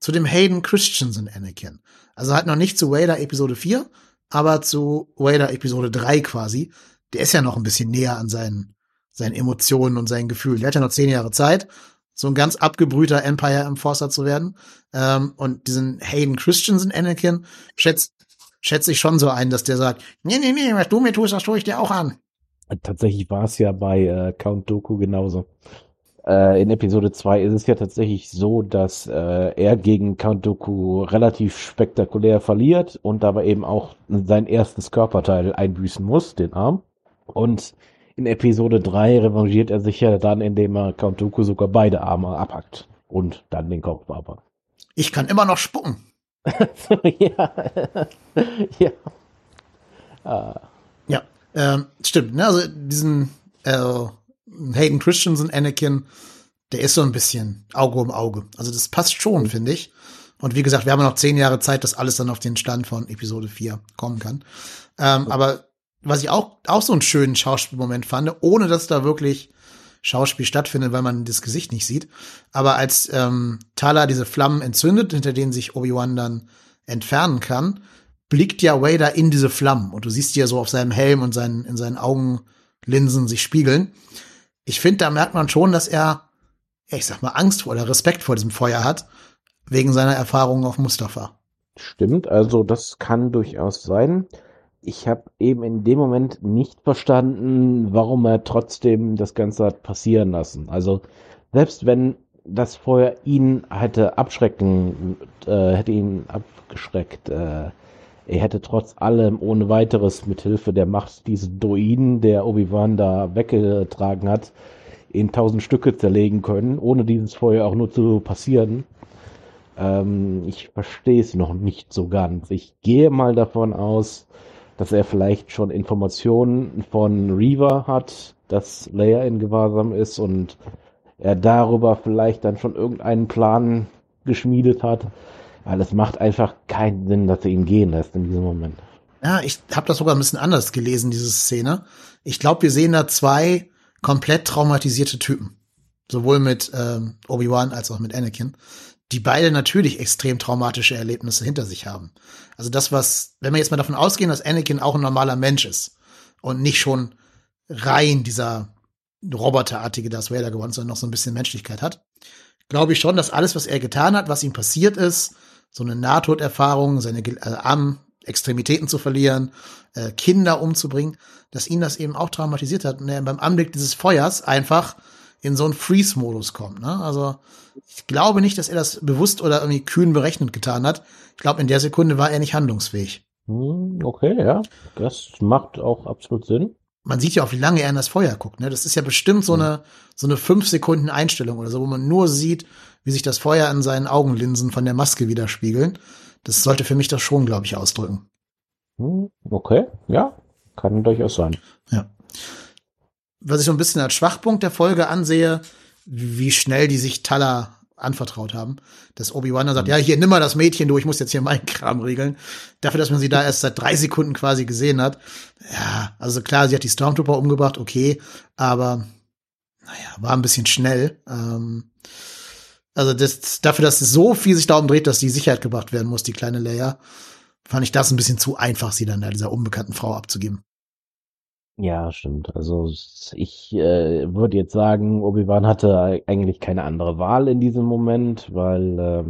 zu dem Hayden Christensen Anakin. Also halt noch nicht zu Vader Episode 4, aber zu Vader Episode 3 quasi. Der ist ja noch ein bisschen näher an seinen, seinen Emotionen und seinen Gefühlen. Der hat ja noch zehn Jahre Zeit so ein ganz abgebrühter Empire Enforcer zu werden. Ähm, und diesen Hayden Christensen Anakin schätzt schätze ich schon so ein, dass der sagt, nee, nee, nee, was du mir tust, das tue ich dir auch an. Tatsächlich war es ja bei äh, Count Doku genauso. Äh, in Episode 2 ist es ja tatsächlich so, dass äh, er gegen Count Doku relativ spektakulär verliert und dabei eben auch sein erstes Körperteil einbüßen muss, den Arm. Und in Episode 3 revanchiert er sich ja dann, indem er Count Dooku sogar beide Arme abhackt und dann den Kopf aber. Ich kann immer noch spucken. ja. ja. Ah. Ja, ähm, stimmt. Ne? Also diesen äh, Hayden Christensen Anakin, der ist so ein bisschen Auge um Auge. Also das passt schon, finde ich. Und wie gesagt, wir haben noch zehn Jahre Zeit, dass alles dann auf den Stand von Episode 4 kommen kann. Ähm, aber was ich auch, auch so einen schönen Schauspielmoment fand, ohne dass da wirklich Schauspiel stattfindet, weil man das Gesicht nicht sieht. Aber als ähm, Tala diese Flammen entzündet, hinter denen sich Obi-Wan dann entfernen kann, blickt ja Vader in diese Flammen und du siehst die ja so auf seinem Helm und seinen, in seinen Augenlinsen sich spiegeln. Ich finde, da merkt man schon, dass er, ich sag mal, Angst vor oder Respekt vor diesem Feuer hat, wegen seiner Erfahrungen auf Mustafa. Stimmt, also das kann durchaus sein. ich habe eben in dem Moment nicht verstanden, warum er trotzdem das Ganze hat passieren lassen. Also selbst wenn das vorher ihn hätte abschrecken, äh, hätte ihn abgeschreckt, äh, er hätte trotz allem ohne weiteres mit Hilfe der Macht dieses Druiden, der Obi-Wan da weggetragen hat, in tausend Stücke zerlegen können, ohne dieses vorher auch nur zu passieren. Ähm, ich verstehe es noch nicht so ganz. Ich gehe mal davon aus, dass er vielleicht schon Informationen von Reaver hat, dass Leia in Gewahrsam ist und er darüber vielleicht dann schon irgendeinen Plan geschmiedet hat. Weil es macht einfach keinen Sinn, dass er ihn gehen lässt in diesem Moment. Ja, ich habe das sogar ein bisschen anders gelesen, diese Szene. Ich glaube, wir sehen da zwei komplett traumatisierte Typen. Sowohl mit ähm, Obi-Wan als auch mit Anakin die beide natürlich extrem traumatische Erlebnisse hinter sich haben. Also das, was, wenn wir jetzt mal davon ausgehen, dass Anakin auch ein normaler Mensch ist und nicht schon rein dieser roboterartige Darth Vader geworden, sondern noch so ein bisschen Menschlichkeit hat, glaube ich schon, dass alles, was er getan hat, was ihm passiert ist, so eine Nahtoderfahrung, seine äh, Arm, Extremitäten zu verlieren, äh, Kinder umzubringen, dass ihn das eben auch traumatisiert hat und er beim Anblick dieses Feuers einfach in so einen Freeze-Modus kommt. Ne? Also ich glaube nicht, dass er das bewusst oder irgendwie kühn berechnet getan hat. Ich glaube, in der Sekunde war er nicht handlungsfähig. Hm, okay, ja, das macht auch absolut Sinn. Man sieht ja auch, wie lange er in das Feuer guckt. Ne? Das ist ja bestimmt so hm. eine so eine fünf Sekunden Einstellung oder so, wo man nur sieht, wie sich das Feuer in seinen Augenlinsen von der Maske widerspiegeln. Das sollte für mich das schon, glaube ich, ausdrücken. Hm, okay, ja, kann durchaus sein. Ja was ich so ein bisschen als Schwachpunkt der Folge ansehe, wie schnell die sich Tala anvertraut haben. Dass Obi-Wan dann sagt, mhm. ja, hier, nimm mal das Mädchen, du, ich muss jetzt hier meinen Kram regeln. Dafür, dass man sie da erst seit drei Sekunden quasi gesehen hat. Ja, also klar, sie hat die Stormtrooper umgebracht, okay, aber naja, war ein bisschen schnell. Ähm, also das, dafür, dass es so viel sich darum dreht, dass die Sicherheit gebracht werden muss, die kleine Leia, fand ich das ein bisschen zu einfach, sie dann da dieser unbekannten Frau abzugeben. Ja, stimmt. Also ich äh, würde jetzt sagen, Obi-Wan hatte eigentlich keine andere Wahl in diesem Moment, weil äh,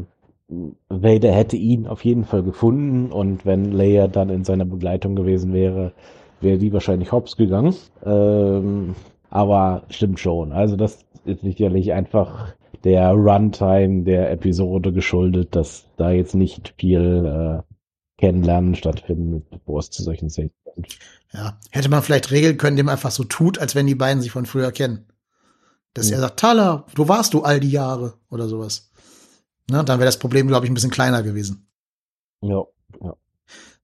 Vader hätte ihn auf jeden Fall gefunden und wenn Leia dann in seiner Begleitung gewesen wäre, wäre die wahrscheinlich hops gegangen. Ähm, aber stimmt schon. Also das ist sicherlich einfach der Runtime der Episode geschuldet, dass da jetzt nicht viel äh, Kennenlernen stattfindet, bevor es zu solchen Szenen kommt. Ja, hätte man vielleicht regeln können, dem einfach so tut, als wenn die beiden sich von früher kennen. Dass ja. er sagt, Tala, wo warst du all die Jahre? Oder sowas. Ne, dann wäre das Problem, glaube ich, ein bisschen kleiner gewesen. Ja, ja.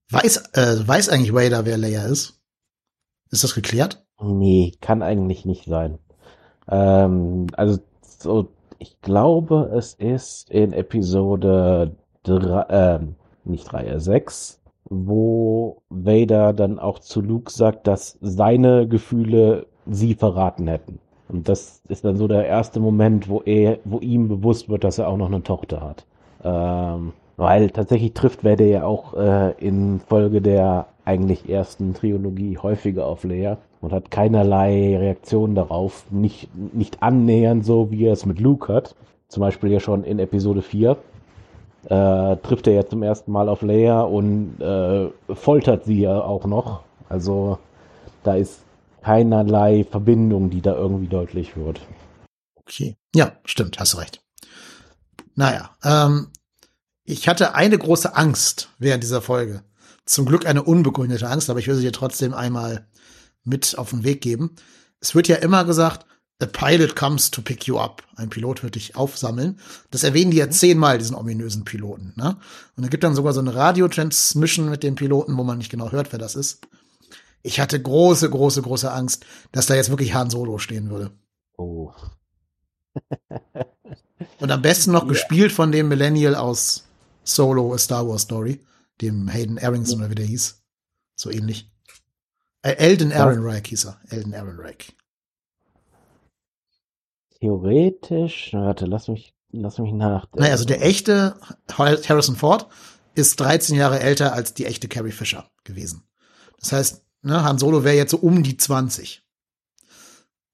Weiß, äh, weiß eigentlich Vader, wer Leia ist? Ist das geklärt? Nee, kann eigentlich nicht sein. Ähm, also, so, ich glaube, es ist in Episode drei, äh, nicht drei, äh, sechs, wo Vader dann auch zu Luke sagt, dass seine Gefühle sie verraten hätten. Und das ist dann so der erste Moment, wo er, wo ihm bewusst wird, dass er auch noch eine Tochter hat. Ähm, weil tatsächlich trifft Vader ja auch äh, in Folge der eigentlich ersten Trilogie häufiger auf Leia und hat keinerlei Reaktion darauf, nicht, nicht annähernd so, wie er es mit Luke hat. Zum Beispiel ja schon in Episode 4, äh, trifft er ja zum ersten Mal auf Leia und äh, foltert sie ja auch noch. Also da ist keinerlei Verbindung, die da irgendwie deutlich wird. Okay. Ja, stimmt, hast recht. Naja, ähm, ich hatte eine große Angst während dieser Folge. Zum Glück eine unbegründete Angst, aber ich will sie dir trotzdem einmal mit auf den Weg geben. Es wird ja immer gesagt, A pilot comes to pick you up. Ein Pilot wird dich aufsammeln. Das erwähnen die ja zehnmal, diesen ominösen Piloten. Ne? Und es gibt dann sogar so eine Radio-Transmission mit dem Piloten, wo man nicht genau hört, wer das ist. Ich hatte große, große, große Angst, dass da jetzt wirklich Han Solo stehen würde. Oh. Und am besten noch yeah. gespielt von dem Millennial aus Solo, A Star Wars Story, dem Hayden Aronson oder wie der hieß. So ähnlich. Äh, Elden Ehrenreich hieß er. Elden Ehrenreich. Theoretisch, warte, lass mich, lass mich nachdenken. Naja, also der echte Harrison Ford ist 13 Jahre älter als die echte Carrie Fisher gewesen. Das heißt, ne, Han Solo wäre jetzt so um die 20.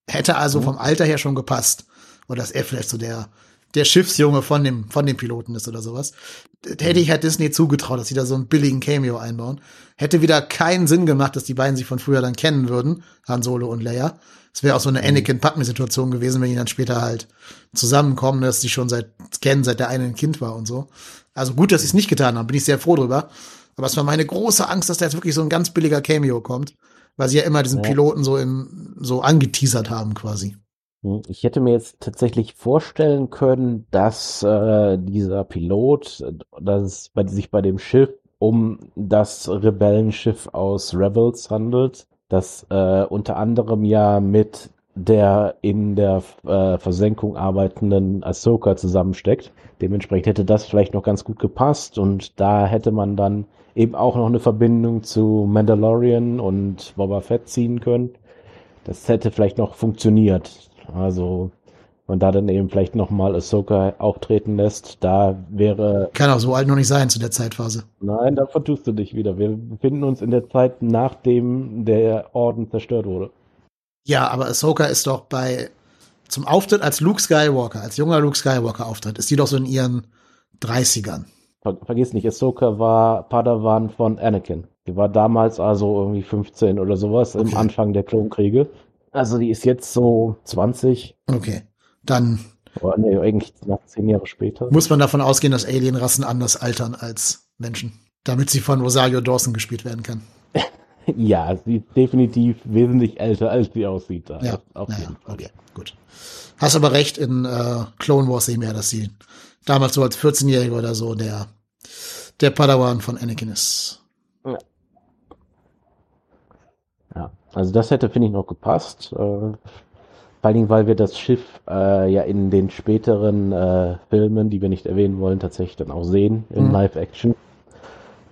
Hätte also mhm. vom Alter her schon gepasst. Oder dass er vielleicht so der, der Schiffsjunge von dem, von dem Piloten ist oder sowas. Hätte ich halt Disney zugetraut, dass sie da so einen billigen Cameo einbauen. Hätte wieder keinen Sinn gemacht, dass die beiden sich von früher dann kennen würden, Han Solo und Leia. Es wäre auch so eine Anakin Padme Situation gewesen, wenn die dann später halt zusammenkommen, dass die schon seit kennen, seit der eine ein Kind war und so. Also gut, dass sie es nicht getan haben, bin ich sehr froh drüber. Aber es war meine große Angst, dass da jetzt wirklich so ein ganz billiger Cameo kommt, weil sie ja immer diesen. Piloten so im so angeteasert haben quasi. Hm, Ich hätte mir jetzt tatsächlich vorstellen können, dass äh, dieser Pilot, äh, dass es bei, sich bei dem Schiff um das Rebellenschiff aus Rebels handelt, das äh, unter anderem ja mit der in der äh, Versenkung arbeitenden Ahsoka zusammensteckt. Dementsprechend hätte das vielleicht noch ganz gut gepasst und da hätte man dann eben auch noch eine Verbindung zu Mandalorian und Boba Fett ziehen können. Das hätte vielleicht noch funktioniert. Also, man da dann eben vielleicht nochmal Ahsoka auftreten lässt, da wäre, Kann auch so alt noch nicht sein zu der Zeitphase. nein, da vertust du dich wieder. Wir befinden uns in der Zeit, nachdem der Orden zerstört wurde. Ja, aber Ahsoka ist doch bei zum Auftritt als Luke Skywalker, als junger Luke Skywalker auftritt, ist die doch so in ihren 30ern. Ver vergiss nicht, Ahsoka war Padawan von Anakin. Die war damals also irgendwie 15 oder sowas Okay. im Anfang der Klonkriege. Also die ist jetzt so 20, Okay. Dann oder nee, eigentlich nach 10 Jahre später. muss man davon ausgehen, dass Alienrassen anders altern als Menschen, damit sie von Rosario Dawson gespielt werden kann. Ja, sie ist definitiv wesentlich älter, als sie aussieht. Da. Ja, auf naja, jeden Fall. okay, gut. Hast aber recht, in äh, Clone Wars sehen wir ja, dass sie damals so als 14-Jähriger oder so der, der Padawan von Anakin ist. Also das hätte, finde ich, noch gepasst. Äh, vor allen Dingen, weil wir das Schiff äh, ja in den späteren äh, Filmen, die wir nicht erwähnen wollen, tatsächlich dann auch sehen in Mhm. Live-Action.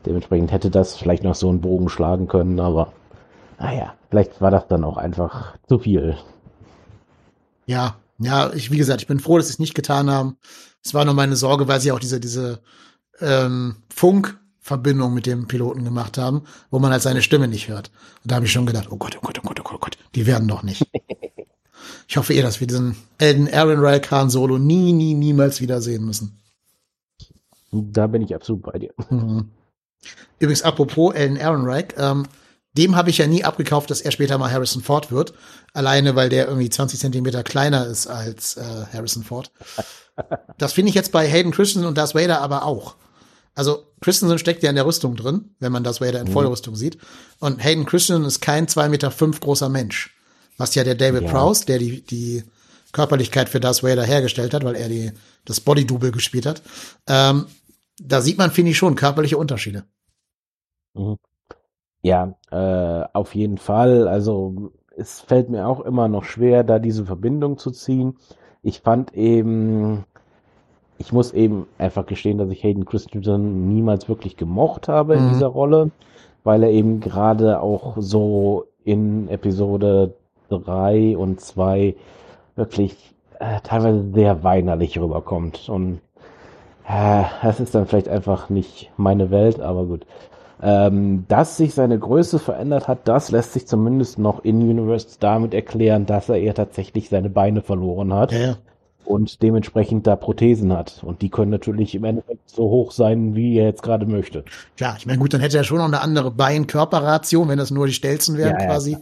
Dementsprechend hätte das vielleicht noch so einen Bogen schlagen können, aber naja, vielleicht war das dann auch einfach zu viel. Ja, ja, ich, wie gesagt, ich bin froh, dass sie es nicht getan haben. Es war nur meine Sorge, weil sie auch diese, diese ähm, Funkverbindung mit dem Piloten gemacht haben, wo man halt seine Stimme nicht hört. Und da habe ich schon gedacht, oh Gott, oh Gott, oh Gott, oh Gott, oh Gott, die werden doch nicht. ich hoffe eher, dass wir diesen Elden Aaron Khan Solo nie, nie, niemals wiedersehen müssen. Da bin ich absolut bei dir. Mhm. Übrigens, apropos Alan Ehrenreich, ähm, dem habe ich ja nie abgekauft, dass er später mal Harrison Ford wird. Alleine, weil der irgendwie 20 Zentimeter kleiner ist als äh, Harrison Ford. Das finde ich jetzt bei Hayden Christensen und Darth Vader aber auch. Also Christensen steckt ja in der Rüstung drin, wenn man Darth Vader in Vollrüstung sieht. Und Hayden Christensen ist kein 2,5 Meter fünf großer Mensch. Was ja der David Ja. Prowse, der die, die Körperlichkeit für Darth Vader hergestellt hat, weil er die, das Body-Double gespielt hat. Ähm, da sieht man, finde ich, schon körperliche Unterschiede. Mhm. Ja, äh, auf jeden Fall. Also es fällt mir auch immer noch schwer, da diese Verbindung zu ziehen. Ich fand eben, ich muss eben einfach gestehen, dass ich Hayden Christensen niemals wirklich gemocht habe in Mhm. dieser Rolle, weil er eben gerade auch so in Episode 3 und 2 wirklich äh, teilweise sehr weinerlich rüberkommt. Und äh, das ist dann vielleicht einfach nicht meine Welt, aber gut. Ähm, dass sich seine Größe verändert hat, das lässt sich zumindest noch in Universe damit erklären, dass er eher tatsächlich seine Beine verloren hat Ja, ja. Und dementsprechend da Prothesen hat. Und die können natürlich im Endeffekt so hoch sein, wie er jetzt gerade möchte. Ja, ich meine, gut, dann hätte er schon noch eine andere Bein-Körper-Ration, wenn das nur die Stelzen wären Ja, ja, quasi.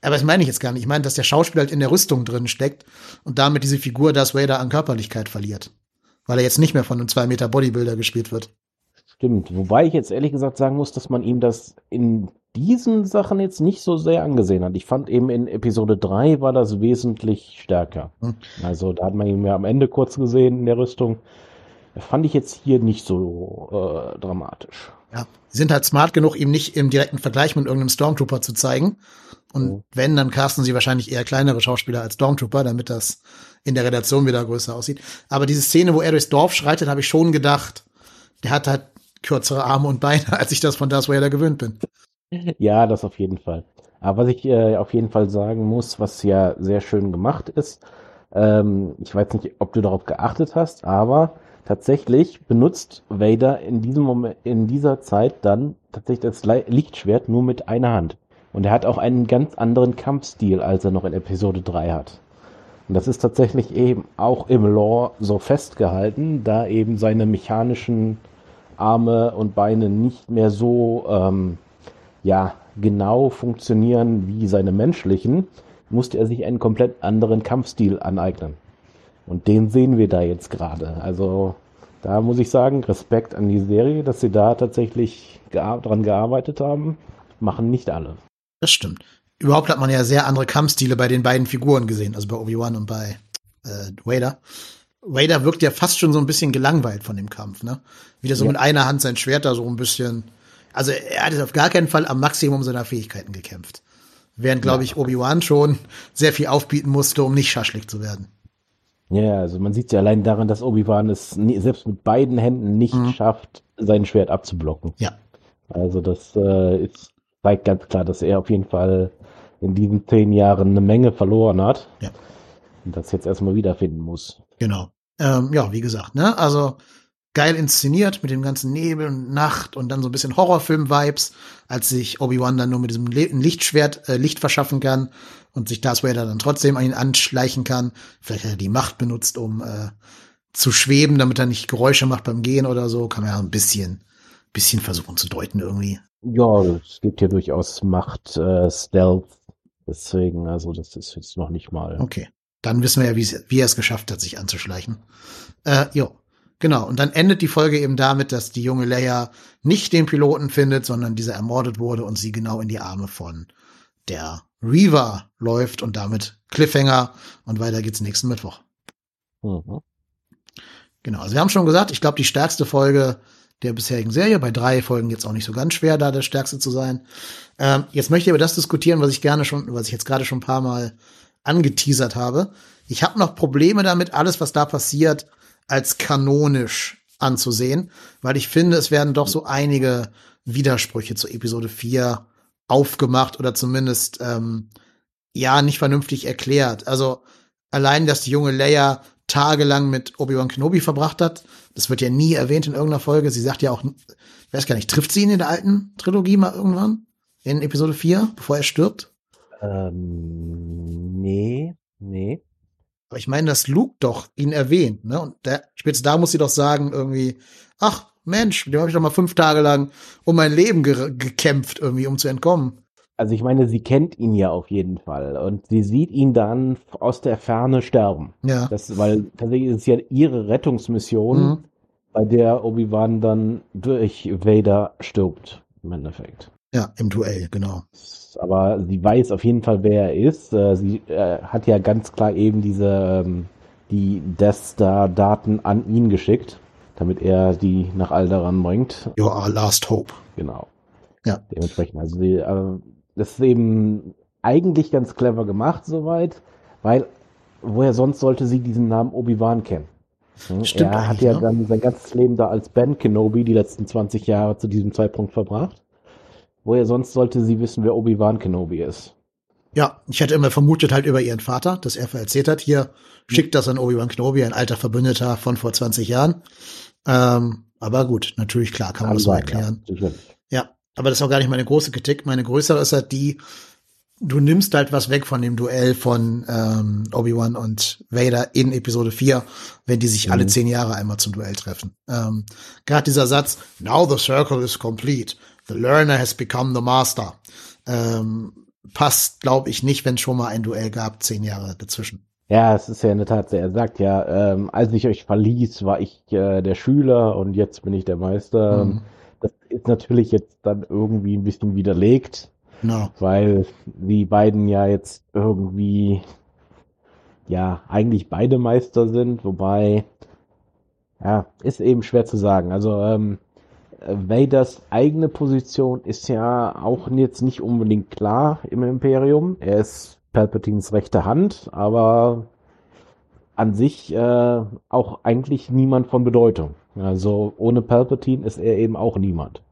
Aber das meine ich jetzt gar nicht. Ich meine, dass der Schauspieler halt in der Rüstung drin steckt und damit diese Figur Darth Vader an Körperlichkeit verliert. Weil er jetzt nicht mehr von einem 2 Meter Bodybuilder gespielt wird. Stimmt. Wobei ich jetzt ehrlich gesagt sagen muss, dass man ihm das in diesen Sachen jetzt nicht so sehr angesehen hat. Ich fand eben in Episode 3 war das wesentlich stärker. Hm. Also da hat man ihn ja am Ende kurz gesehen in der Rüstung. Fand ich jetzt hier nicht so äh, dramatisch. Ja, sie sind halt smart genug, ihm nicht im direkten Vergleich mit irgendeinem Stormtrooper zu zeigen. Und Mhm. wenn, dann casten sie wahrscheinlich eher kleinere Schauspieler als Stormtrooper, damit das in der Redaktion wieder größer aussieht. Aber diese Szene, wo er durchs Dorf schreitet, habe ich schon gedacht, der hat halt kürzere Arme und Beine, als ich das von Darth Vader gewöhnt bin. Ja, das auf jeden Fall. Aber was ich äh, auf jeden Fall sagen muss, was ja sehr schön gemacht ist, ähm, ich weiß nicht, ob du darauf geachtet hast, aber tatsächlich benutzt Vader in diesem Moment, in dieser Zeit dann tatsächlich das Lichtschwert nur mit einer Hand. Und er hat auch einen ganz anderen Kampfstil, als er noch in Episode 3 hat. Und das ist tatsächlich eben auch im Lore so festgehalten, da eben seine mechanischen Arme und Beine nicht mehr so ähm, ja, genau funktionieren wie seine menschlichen, musste er sich einen komplett anderen Kampfstil aneignen. Und den sehen wir da jetzt gerade. Also da muss ich sagen, Respekt an die Serie, dass sie da tatsächlich gear dran gearbeitet haben. Machen nicht alle. Das stimmt. Überhaupt hat man ja sehr andere Kampfstile bei den beiden Figuren gesehen, also bei Obi-Wan und bei äh, Vader. Vader wirkt ja fast schon so ein bisschen gelangweilt von dem Kampf, ne? Wieder so ja. mit einer Hand sein Schwert da so ein bisschen. Also er hat es auf gar keinen Fall am Maximum seiner Fähigkeiten gekämpft. Während, glaube ich, Obi-Wan schon sehr viel aufbieten musste, um nicht schaschlik zu werden. Ja, also man sieht ja allein daran, dass Obi-Wan es nie, selbst mit beiden Händen nicht mhm. schafft, sein Schwert abzublocken. Ja. Also das äh, ist, zeigt ganz klar, dass er auf jeden Fall in diesen zehn Jahren eine Menge verloren hat. Ja. Und das jetzt erstmal wiederfinden muss. Genau. Ähm, ja, wie gesagt, ne? Also geil inszeniert mit dem ganzen Nebel und Nacht und dann so ein bisschen Horrorfilm-Vibes, als sich Obi-Wan dann nur mit diesem Lichtschwert äh, Licht verschaffen kann und sich Darth Vader dann trotzdem an ihn anschleichen kann. Vielleicht hat er die Macht benutzt, um äh, zu schweben, damit er nicht Geräusche macht beim Gehen oder so. Kann man ja ein bisschen, bisschen versuchen zu deuten irgendwie. Ja, es gibt ja durchaus Macht, äh, Stealth. Deswegen, also das ist jetzt noch nicht mal. Okay. Dann wissen wir ja, wie er es geschafft hat, sich anzuschleichen. Äh, jo. Genau, und dann endet die Folge eben damit, dass die junge Leia nicht den Piloten findet, sondern dieser ermordet wurde und sie genau in die Arme von der Reaver läuft und damit Cliffhanger und weiter geht's nächsten Mittwoch. Mhm. Genau, also wir haben schon gesagt, ich glaube, die stärkste Folge der bisherigen Serie, bei drei Folgen jetzt auch nicht so ganz schwer, da der stärkste zu sein. Ähm, jetzt möchte ich über das diskutieren, was ich gerne schon, was ich jetzt gerade schon ein paar Mal angeteasert habe. Ich habe noch Probleme damit, alles, was da passiert, als kanonisch anzusehen, weil ich finde, es werden doch so einige Widersprüche zu Episode 4 aufgemacht oder zumindest ähm, ja nicht vernünftig erklärt. Also allein, dass die junge Leia tagelang mit Obi-Wan Kenobi verbracht hat, das wird ja nie erwähnt in irgendeiner Folge. Sie sagt ja auch, ich weiß gar nicht, trifft sie ihn in der alten Trilogie mal irgendwann? In Episode 4, bevor er stirbt? Ähm, nee, nee. Aber ich meine, dass Luke doch ihn erwähnt, ne? Und der, spätestens da muss sie doch sagen, irgendwie, ach, Mensch, dem habe ich doch mal fünf Tage lang um mein Leben ge gekämpft, irgendwie, um zu entkommen. Also ich meine, sie kennt ihn ja auf jeden Fall und sie sieht ihn dann aus der Ferne sterben. Ja. Das, weil tatsächlich ist es ja ihre Rettungsmission, mhm. bei der Obi-Wan dann durch Vader stirbt, im Endeffekt. Ja, im Duell, genau aber sie weiß auf jeden Fall, wer er ist. Äh, sie äh, hat ja ganz klar eben diese ähm, die Death Star Daten an ihn geschickt, damit er die nach Alderan bringt. Your last hope. Genau. Ja. Dementsprechend, also sie, äh, das ist eben eigentlich ganz clever gemacht soweit, weil woher sonst sollte sie diesen Namen Obi-Wan kennen? Hm? Stimmt er hat ja ne? dann sein ganzes Leben da als Ben Kenobi die letzten 20 Jahre zu diesem Zeitpunkt verbracht. Woher sonst sollte sie wissen, wer Obi-Wan Kenobi ist? Ja, ich hätte immer vermutet halt über ihren Vater, dass er erzählt hat, hier schickt das an Obi-Wan Kenobi, ein alter Verbündeter von vor 20 Jahren. Ähm, aber gut, natürlich klar, kann man das so erklären. Ja, ja, aber das ist auch gar nicht meine große Kritik. Meine größere ist halt die, du nimmst halt was weg von dem Duell von ähm, Obi-Wan und Vader in Episode 4, wenn die sich mhm. alle zehn Jahre einmal zum Duell treffen. Ähm, Gerade dieser Satz, now the circle is complete. The learner has become the master. Ähm, passt, glaube ich, nicht, wenn es schon mal ein Duell gab, zehn Jahre dazwischen. Ja, es ist ja in der Tat, er sagt ja, ähm, als ich euch verließ, war ich äh, der Schüler und jetzt bin ich der Meister. Mhm. Das ist natürlich jetzt dann irgendwie ein bisschen widerlegt, no. weil die beiden ja jetzt irgendwie, ja, eigentlich beide Meister sind, wobei, ja, ist eben schwer zu sagen. Also, ähm, Vaders eigene Position ist ja auch jetzt nicht unbedingt klar im Imperium. Er ist Palpatines rechte Hand, aber an sich äh, auch eigentlich niemand von Bedeutung. Also ohne Palpatine ist er eben auch niemand.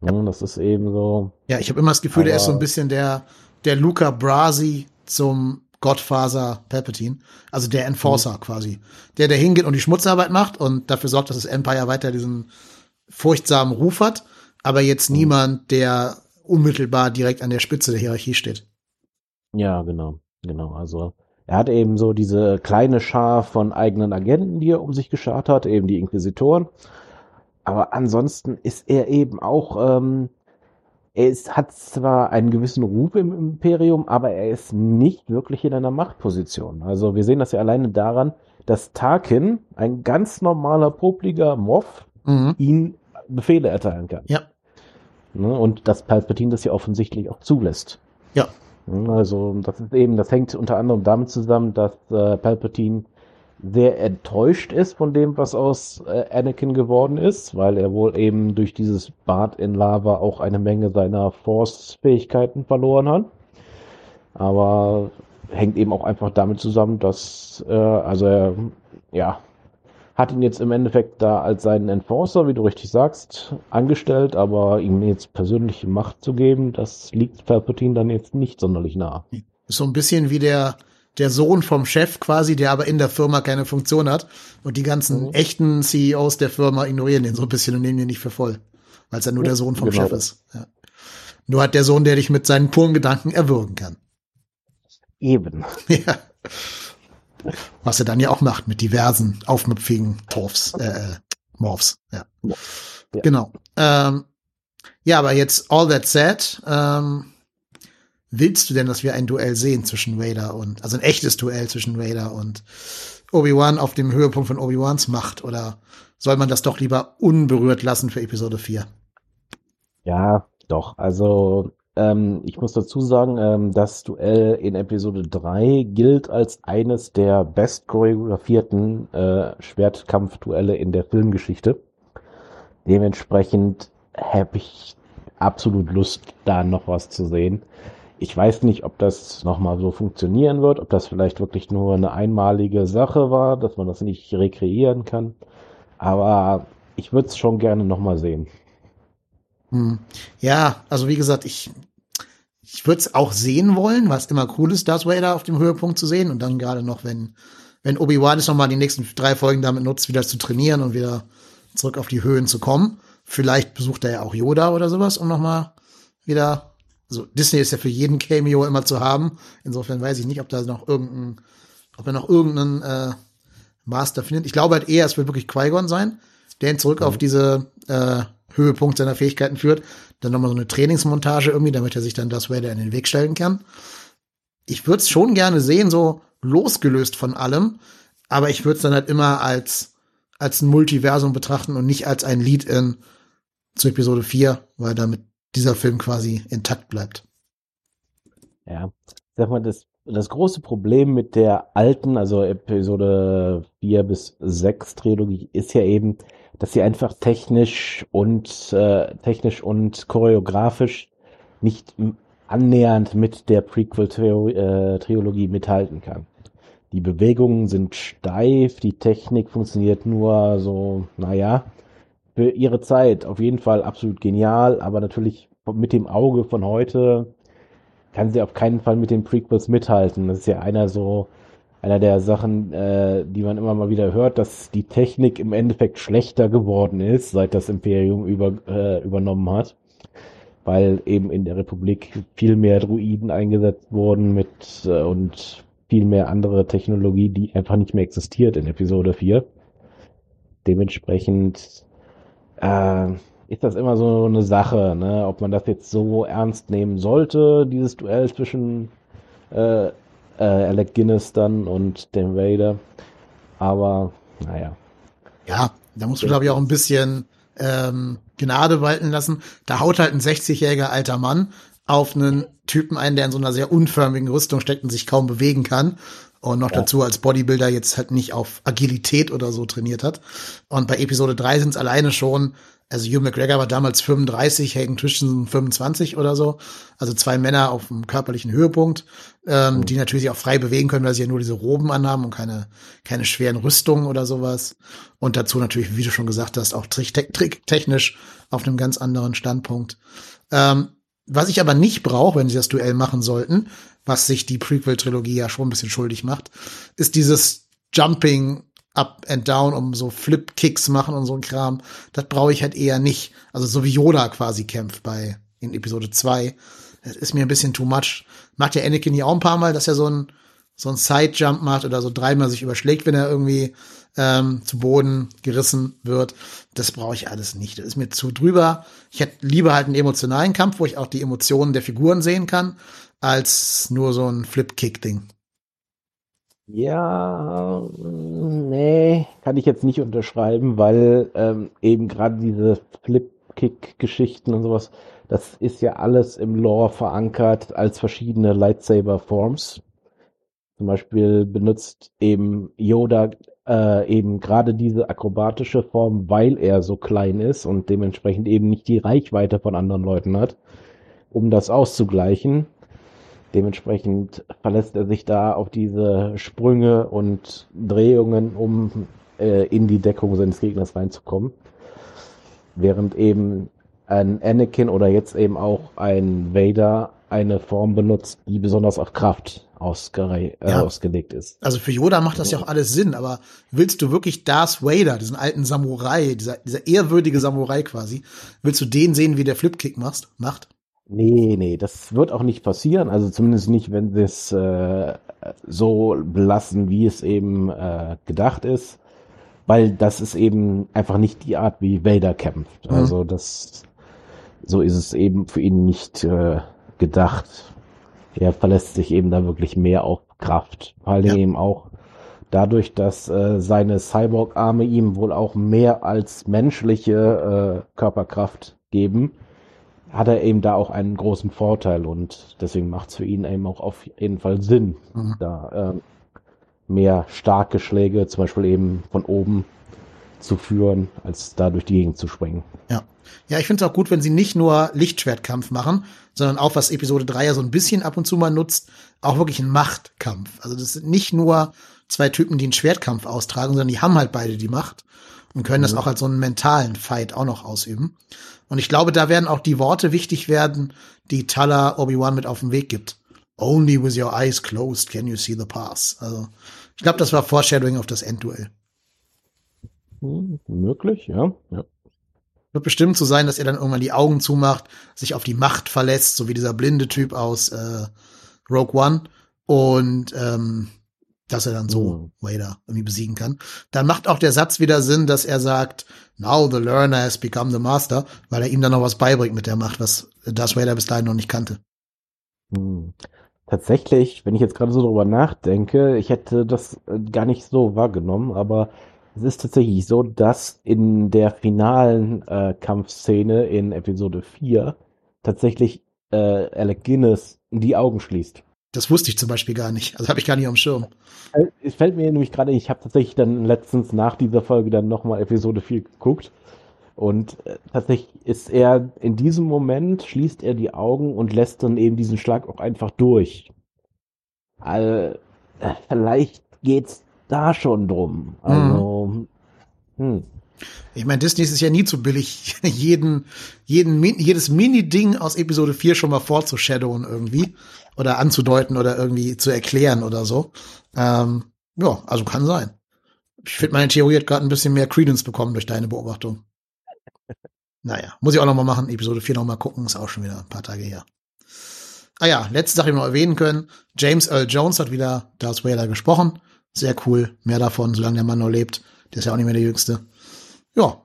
Ja, das ist eben so. Ja, ich habe immer das Gefühl, er ist so ein bisschen der der Luca Brasi zum Godfather Palpatine, also der Enforcer mhm. quasi, der der hingeht und die Schmutzarbeit macht und dafür sorgt, dass das Empire weiter diesen furchtsamen Ruf hat, aber jetzt mhm. niemand, der unmittelbar direkt an der Spitze der Hierarchie steht. Ja, genau, genau. Also er hat eben so diese kleine Schar von eigenen Agenten, die er um sich geschart hat, eben die Inquisitoren. aber ansonsten ist er eben auch, ähm, er ist, hat zwar einen gewissen Ruf im Imperium, aber er ist nicht wirklich in einer Machtposition. Also wir sehen das ja alleine daran, dass Tarkin, ein ganz normaler, popliger Moff, mhm. ihn Befehle erteilen kann. Ja. Ne, und dass Palpatine das ja offensichtlich auch zulässt. Ja. Also das ist eben, das hängt unter anderem damit zusammen, dass äh, Palpatine sehr enttäuscht ist von dem, was aus äh, Anakin geworden ist, weil er wohl eben durch dieses Bad in Lava auch eine Menge seiner Force-Fähigkeiten verloren hat. Aber hängt eben auch einfach damit zusammen, dass äh, also er ja hat ihn jetzt im Endeffekt da als seinen Enforcer, wie du richtig sagst, angestellt, aber ihm jetzt persönliche Macht zu geben, das liegt Palpatine dann jetzt nicht sonderlich nah. So ein bisschen wie der der Sohn vom Chef quasi, der aber in der Firma keine Funktion hat. Und die ganzen mhm. echten CEOs der Firma ignorieren den so ein bisschen und nehmen den nicht für voll. Weil es ja nur der Sohn vom genau. Chef ist. Ja. Nur hat der Sohn, der dich mit seinen puren Gedanken erwürgen kann. Eben. Ja. Was er dann ja auch macht mit diversen aufmüpfigen Torfs, äh, Morphs. Ja. ja. Genau. Ähm, ja, aber jetzt all that said, ähm, willst du denn, dass wir ein Duell sehen zwischen Vader und, also ein echtes Duell zwischen Vader und Obi-Wan auf dem Höhepunkt von Obi-Wans Macht? Oder soll man das doch lieber unberührt lassen für Episode 4? Ja, doch. Also, ähm, ich muss dazu sagen, ähm, das Duell in Episode 3 gilt als eines der best choreografierten äh, Schwertkampfduelle in der Filmgeschichte. Dementsprechend habe ich absolut Lust, da noch was zu sehen. Ich weiß nicht, ob das nochmal so funktionieren wird, ob das vielleicht wirklich nur eine einmalige Sache war, dass man das nicht rekreieren kann. Aber ich würde es schon gerne nochmal sehen. Hm. Ja, also wie gesagt, ich, ich würde es auch sehen wollen, was immer cool ist, Darth Vader auf dem Höhepunkt zu sehen. Und dann gerade noch, wenn, wenn Obi-Wan es nochmal die nächsten drei Folgen damit nutzt, wieder zu trainieren und wieder zurück auf die Höhen zu kommen. Vielleicht besucht er ja auch Yoda oder sowas, um nochmal wieder also Disney ist ja für jeden Cameo immer zu haben. Insofern weiß ich nicht, ob da noch irgendein, ob er noch irgendeinen äh, Master findet. Ich glaube halt eher, es wird wirklich Qui-Gon sein, der ihn zurück mhm. auf diese äh, Höhepunkt seiner Fähigkeiten führt. Dann nochmal so eine Trainingsmontage irgendwie, damit er sich dann das Vader in den Weg stellen kann. Ich würde es schon gerne sehen, so losgelöst von allem, aber ich würde es dann halt immer als, als ein Multiversum betrachten und nicht als ein Lead-In zu Episode 4, weil damit dieser Film quasi intakt bleibt. Ja, sag mal, das, das große Problem mit der alten, also Episode 4 bis 6 Trilogie ist ja eben, dass sie einfach technisch und äh, technisch und choreografisch nicht annähernd mit der Prequel-Trilogie äh, mithalten kann. Die Bewegungen sind steif, die Technik funktioniert nur so, naja, für ihre Zeit auf jeden Fall absolut genial, aber natürlich mit dem Auge von heute kann sie auf keinen Fall mit den Prequels mithalten. Das ist ja einer so, einer der Sachen, äh, die man immer mal wieder hört, dass die Technik im Endeffekt schlechter geworden ist, seit das Imperium über, äh, übernommen hat. Weil eben in der Republik viel mehr Druiden eingesetzt wurden mit äh, und viel mehr andere Technologie, die einfach nicht mehr existiert in Episode 4. Dementsprechend äh, ist das immer so eine Sache, ne? ob man das jetzt so ernst nehmen sollte, dieses Duell zwischen äh, äh, Alec Guinness dann und dem Vader. Aber naja. Ja, da musst du, glaube ich, auch ein bisschen ähm, Gnade walten lassen. Da haut halt ein 60-jähriger alter Mann auf einen Typen ein, der in so einer sehr unförmigen Rüstung steckt und sich kaum bewegen kann. Und noch ja. dazu als Bodybuilder jetzt halt nicht auf Agilität oder so trainiert hat. Und bei Episode 3 sind es alleine schon, also Hugh McGregor war damals 35, Hayden Christensen 25 oder so. Also zwei Männer auf dem körperlichen Höhepunkt, ähm, mhm. die natürlich sich auch frei bewegen können, weil sie ja nur diese Roben anhaben und keine, keine schweren Rüstungen oder sowas. Und dazu natürlich, wie du schon gesagt hast, auch technisch auf einem ganz anderen Standpunkt. Ähm, was ich aber nicht brauche, wenn sie das Duell machen sollten, was sich die Prequel-Trilogie ja schon ein bisschen schuldig macht, ist dieses Jumping up and down, um so Flip-Kicks machen und so ein Kram. Das brauche ich halt eher nicht. Also so wie Yoda quasi kämpft bei in Episode 2. Das ist mir ein bisschen too much. Macht ja Anakin ja auch ein paar Mal, dass er so ein so einen Side-Jump macht oder so dreimal sich überschlägt, wenn er irgendwie ähm, zu Boden gerissen wird. Das brauche ich alles nicht. Das ist mir zu drüber. Ich hätte lieber halt einen emotionalen Kampf, wo ich auch die Emotionen der Figuren sehen kann, als nur so ein Flip-Kick-Ding. Ja, nee, kann ich jetzt nicht unterschreiben, weil ähm, eben gerade diese Flip-Kick-Geschichten und sowas, das ist ja alles im Lore verankert als verschiedene Lightsaber-Forms. Zum Beispiel benutzt eben Yoda äh, eben gerade diese akrobatische Form, weil er so klein ist und dementsprechend eben nicht die Reichweite von anderen Leuten hat, um das auszugleichen. Dementsprechend verlässt er sich da auf diese Sprünge und Drehungen, um äh, in die Deckung seines Gegners reinzukommen. Während eben ein Anakin oder jetzt eben auch ein Vader eine Form benutzt, die besonders auf Kraft ausge äh, ja. ausgelegt ist. Also für Yoda macht das ja auch alles Sinn, aber willst du wirklich Darth Vader, diesen alten Samurai, dieser, dieser ehrwürdige Samurai quasi, willst du den sehen, wie der Flipkick machst, macht? Nee, nee, das wird auch nicht passieren. Also zumindest nicht, wenn sie es äh, so belassen, wie es eben äh, gedacht ist. Weil das ist eben einfach nicht die Art, wie Vader kämpft. Mhm. Also das, so ist es eben für ihn nicht äh, gedacht. Er verlässt sich eben da wirklich mehr auf Kraft. Vor allem ja. eben auch dadurch, dass äh, seine Cyborg-Arme ihm wohl auch mehr als menschliche äh, Körperkraft geben hat er eben da auch einen großen Vorteil und deswegen macht es für ihn eben auch auf jeden Fall Sinn, mhm. da äh, mehr starke Schläge, zum Beispiel eben von oben zu führen, als da durch die Gegend zu springen. Ja. Ja, ich finde es auch gut, wenn sie nicht nur Lichtschwertkampf machen, sondern auch, was Episode 3 ja so ein bisschen ab und zu mal nutzt, auch wirklich einen Machtkampf. Also das sind nicht nur zwei Typen, die einen Schwertkampf austragen, sondern die haben halt beide die Macht und können mhm. das auch als so einen mentalen Fight auch noch ausüben. Und ich glaube, da werden auch die Worte wichtig werden, die Tala Obi-Wan mit auf den Weg gibt. Only with your eyes closed can you see the pass. Also, ich glaube, das war Foreshadowing auf das Endduell. Hm, möglich, ja. ja. Wird bestimmt so sein, dass er dann irgendwann die Augen zumacht, sich auf die Macht verlässt, so wie dieser blinde Typ aus äh, Rogue One. Und ähm, dass er dann so mhm. Vader irgendwie besiegen kann. Dann macht auch der Satz wieder Sinn, dass er sagt, now the learner has become the master, weil er ihm dann noch was beibringt mit der Macht, was Darth Vader bis dahin noch nicht kannte. Mhm. Tatsächlich, wenn ich jetzt gerade so drüber nachdenke, ich hätte das äh, gar nicht so wahrgenommen, aber es ist tatsächlich so, dass in der finalen äh, Kampfszene in Episode 4 tatsächlich äh, Alec Guinness die Augen schließt. Das wusste ich zum Beispiel gar nicht. Also habe ich gar nicht am Schirm. Äh, es fällt mir nämlich gerade, ich habe tatsächlich dann letztens nach dieser Folge dann nochmal Episode 4 geguckt. Und äh, tatsächlich ist er in diesem Moment, schließt er die Augen und lässt dann eben diesen Schlag auch einfach durch. Also, äh, vielleicht geht's da schon drum. Also, mhm. hm. Ich meine, Disney ist ja nie zu billig, jeden, jeden, jedes Mini-Ding aus Episode 4 schon mal vorzushadowen irgendwie oder anzudeuten oder irgendwie zu erklären oder so. Ähm, ja, also kann sein. Ich finde, meine Theorie hat gerade ein bisschen mehr Credence bekommen durch deine Beobachtung. Naja, muss ich auch noch mal machen. Episode 4 noch mal gucken, ist auch schon wieder ein paar Tage her. Ah ja, letzte Sache, die wir noch erwähnen können. James Earl Jones hat wieder Darth Vader gesprochen. Sehr cool. Mehr davon, solange der Mann noch lebt. Der ist ja auch nicht mehr der Jüngste. Ja.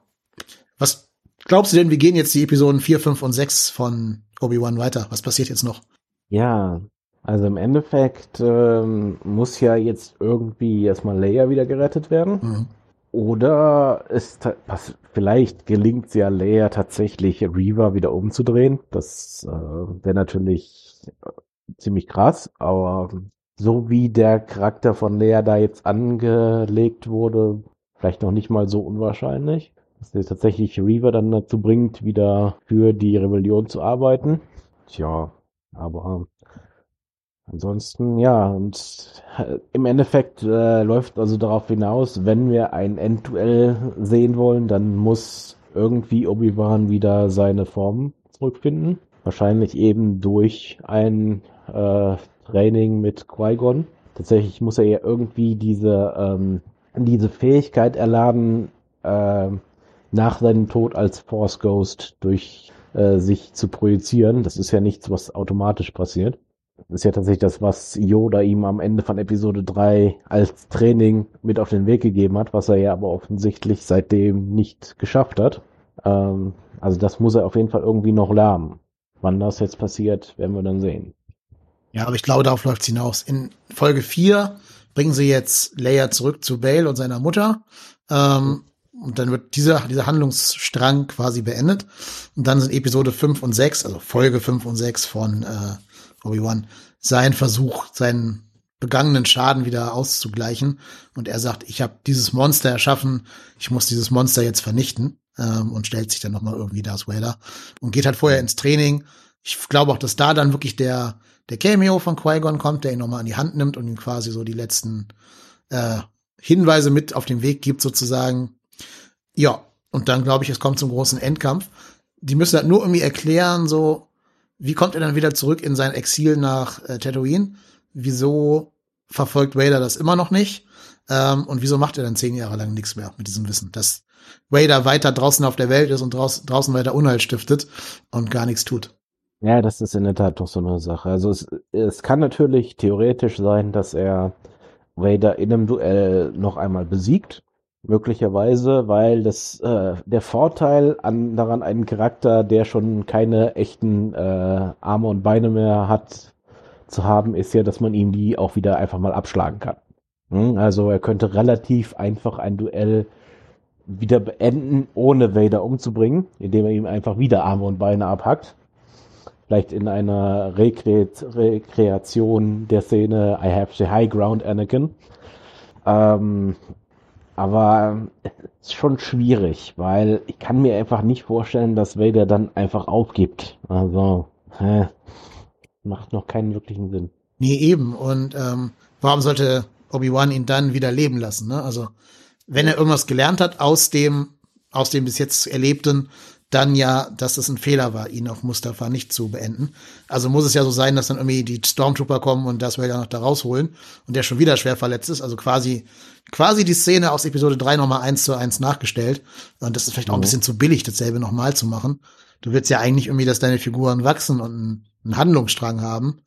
Was glaubst du denn, wie gehen jetzt die Episoden 4, 5 und 6 von Obi-Wan weiter? Was passiert jetzt noch? Ja, also im Endeffekt ähm, muss ja jetzt irgendwie erstmal Leia wieder gerettet werden. Mhm. Oder ist was, vielleicht gelingt es ja Leia tatsächlich Reaver wieder umzudrehen. Das äh, wäre natürlich äh, ziemlich krass, aber so wie der Charakter von Leia da jetzt angelegt wurde, vielleicht noch nicht mal so unwahrscheinlich. Dass er tatsächlich Reaver dann dazu bringt, wieder für die Rebellion zu arbeiten. Tja, aber ansonsten, ja, und äh, im Endeffekt äh, läuft also darauf hinaus, wenn wir ein Endduell sehen wollen, dann muss irgendwie Obi-Wan wieder seine Form zurückfinden. Wahrscheinlich eben durch ein äh, Training mit Qui-Gon. Tatsächlich muss er ja irgendwie diese, ähm, diese Fähigkeit erladen, äh, nach seinem Tod als Force Ghost durch äh, sich zu projizieren. Das ist ja nichts, was automatisch passiert. Das ist ja tatsächlich das, was Yoda ihm am Ende von Episode 3 als Training mit auf den Weg gegeben hat, was er ja aber offensichtlich seitdem nicht geschafft hat. Ähm, also das muss er auf jeden Fall irgendwie noch lernen. Wann das jetzt passiert, werden wir dann sehen. Ja, aber ich glaube, darauf läuft's hinaus. In Folge 4 bringen sie jetzt Leia zurück zu Bale und seiner Mutter. Ähm, und dann wird dieser, dieser Handlungsstrang quasi beendet. Und dann sind Episode 5 und 6, also Folge 5 und 6 von äh, Obi-Wan, sein Versuch, seinen begangenen Schaden wieder auszugleichen. Und er sagt, ich habe dieses Monster erschaffen, ich muss dieses Monster jetzt vernichten. Ähm, und stellt sich dann nochmal irgendwie Darth Vader. Und geht halt vorher ins Training. Ich glaube auch, dass da dann wirklich der, der Cameo von Qui-Gon kommt, der ihn nochmal an die Hand nimmt und ihm quasi so die letzten äh, Hinweise mit auf den Weg gibt, sozusagen. Ja, und dann glaube ich, es kommt zum großen Endkampf. Die müssen halt nur irgendwie erklären, so, wie kommt er dann wieder zurück in sein Exil nach äh, Tatooine? Wieso verfolgt Vader das immer noch nicht? Ähm, und wieso macht er dann zehn Jahre lang nichts mehr mit diesem Wissen, dass Vader weiter draußen auf der Welt ist und draus, draußen weiter Unheil stiftet und gar nichts tut? Ja, das ist in der Tat doch so eine Sache. Also es, es kann natürlich theoretisch sein, dass er Vader in einem Duell noch einmal besiegt möglicherweise, weil das äh, der Vorteil an daran einen Charakter, der schon keine echten äh, Arme und Beine mehr hat, zu haben, ist ja, dass man ihm die auch wieder einfach mal abschlagen kann. Hm? Also er könnte relativ einfach ein Duell wieder beenden, ohne Vader umzubringen, indem er ihm einfach wieder Arme und Beine abhackt. Vielleicht in einer Rekre Rekreation der Szene I have the high ground, Anakin. Ähm, aber es ist schon schwierig, weil ich kann mir einfach nicht vorstellen, dass Vader dann einfach aufgibt. Also, hä, macht noch keinen wirklichen Sinn. Nee, eben. Und ähm, warum sollte Obi-Wan ihn dann wieder leben lassen? Ne? Also, wenn er irgendwas gelernt hat aus dem, aus dem bis jetzt Erlebten, dann ja, dass es ein Fehler war, ihn auf Mustafa nicht zu beenden. Also muss es ja so sein, dass dann irgendwie die Stormtrooper kommen und das Vader noch da rausholen und der schon wieder schwer verletzt ist. Also quasi, quasi die Szene aus Episode 3 nochmal eins zu eins nachgestellt. Und das ist vielleicht auch ein mhm. bisschen zu billig, dasselbe nochmal zu machen. Du willst ja eigentlich irgendwie, dass deine Figuren wachsen und einen, einen Handlungsstrang haben.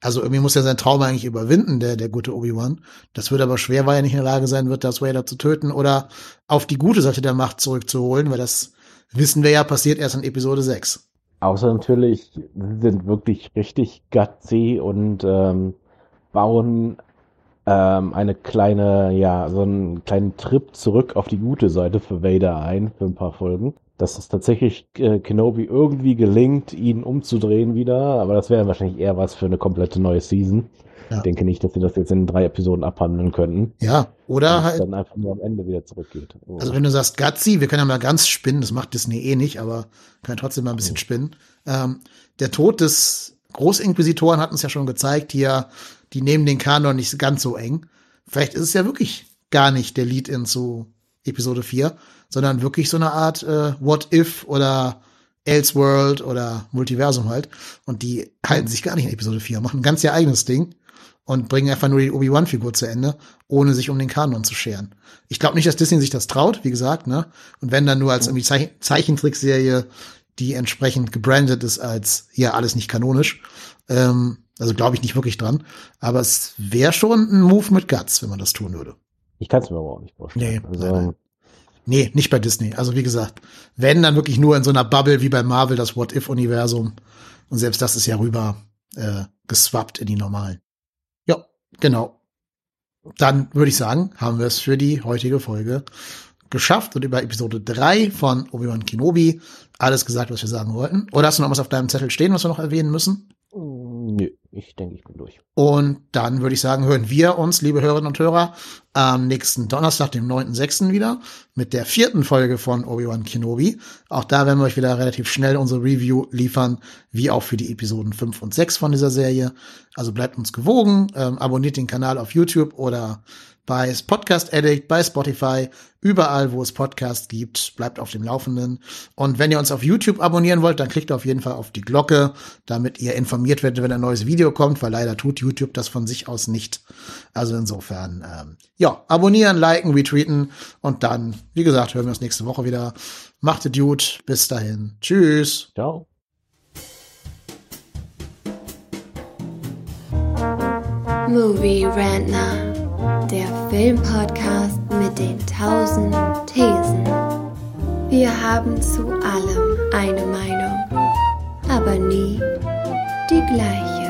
Also irgendwie muss er sein Traum eigentlich überwinden, der, der gute Obi-Wan. Das wird aber schwer, weil er nicht in der Lage sein wird, das Vader zu töten oder auf die gute Seite der Macht zurückzuholen, weil das wissen wir ja, passiert erst in Episode 6. Außer natürlich sind wirklich richtig gutsy und ähm, bauen ähm, eine kleine, ja, so einen kleinen Trip zurück auf die gute Seite für Vader ein, für ein paar Folgen. Dass es tatsächlich äh, Kenobi irgendwie gelingt, ihn umzudrehen wieder, aber das wäre wahrscheinlich eher was für eine komplette neue Season. Ja. Ich denke nicht, dass sie das jetzt in drei Episoden abhandeln könnten. Ja, oder halt. dann einfach nur am Ende wieder zurückgeht. Oh. Also wenn du sagst Gazzi, wir können ja mal ganz spinnen, das macht Disney eh nicht, aber können trotzdem mal ein bisschen oh. spinnen. Ähm, der Tod des Großinquisitoren hat uns ja schon gezeigt, hier, die nehmen den Kanon nicht ganz so eng. Vielleicht ist es ja wirklich gar nicht der Lead-In zu Episode 4, sondern wirklich so eine Art äh, What If oder Elseworld oder Multiversum halt. Und die halten sich gar nicht in Episode 4, machen ein ganz ihr eigenes Ding und bringen einfach nur die Obi-Wan-Figur zu Ende, ohne sich um den Kanon zu scheren. Ich glaube nicht, dass Disney sich das traut, wie gesagt, ne? Und wenn dann nur als irgendwie Zeichen Zeichentrickserie, die entsprechend gebrandet ist als ja alles nicht kanonisch. Ähm, also glaube ich nicht wirklich dran. Aber es wäre schon ein Move mit Guts, wenn man das tun würde. Ich kann es mir aber auch nicht vorstellen. Nee, also, nein, nee, nicht bei Disney. Also wie gesagt, wenn dann wirklich nur in so einer Bubble wie bei Marvel das What-If-Universum. Und selbst das ist ja rüber äh, geswappt in die normalen. Genau. Dann würde ich sagen, haben wir es für die heutige Folge geschafft und über Episode 3 von Obi-Wan Kenobi alles gesagt, was wir sagen wollten. Oder hast du noch was auf deinem Zettel stehen, was wir noch erwähnen müssen? Nö, ich denke, ich bin durch. Und dann würde ich sagen, hören wir uns, liebe Hörerinnen und Hörer, am nächsten Donnerstag, dem 9.6. wieder mit der vierten Folge von Obi-Wan Kenobi. Auch da werden wir euch wieder relativ schnell unsere Review liefern, wie auch für die Episoden 5 und 6 von dieser Serie. Also bleibt uns gewogen, ähm, abonniert den Kanal auf YouTube oder bei Podcast Addict, bei Spotify, überall, wo es Podcasts gibt. Bleibt auf dem Laufenden. Und wenn ihr uns auf YouTube abonnieren wollt, dann klickt auf jeden Fall auf die Glocke, damit ihr informiert werdet, wenn ein neues Video kommt, weil leider tut YouTube das von sich aus nicht. Also insofern, ähm, ja, abonnieren, liken, retweeten und dann, wie gesagt, hören wir uns nächste Woche wieder. Macht es gut. Bis dahin. Tschüss. Ciao. Movie Rantner, der Filmpodcast mit den tausend Thesen. Wir haben zu allem eine Meinung, aber nie die gleiche.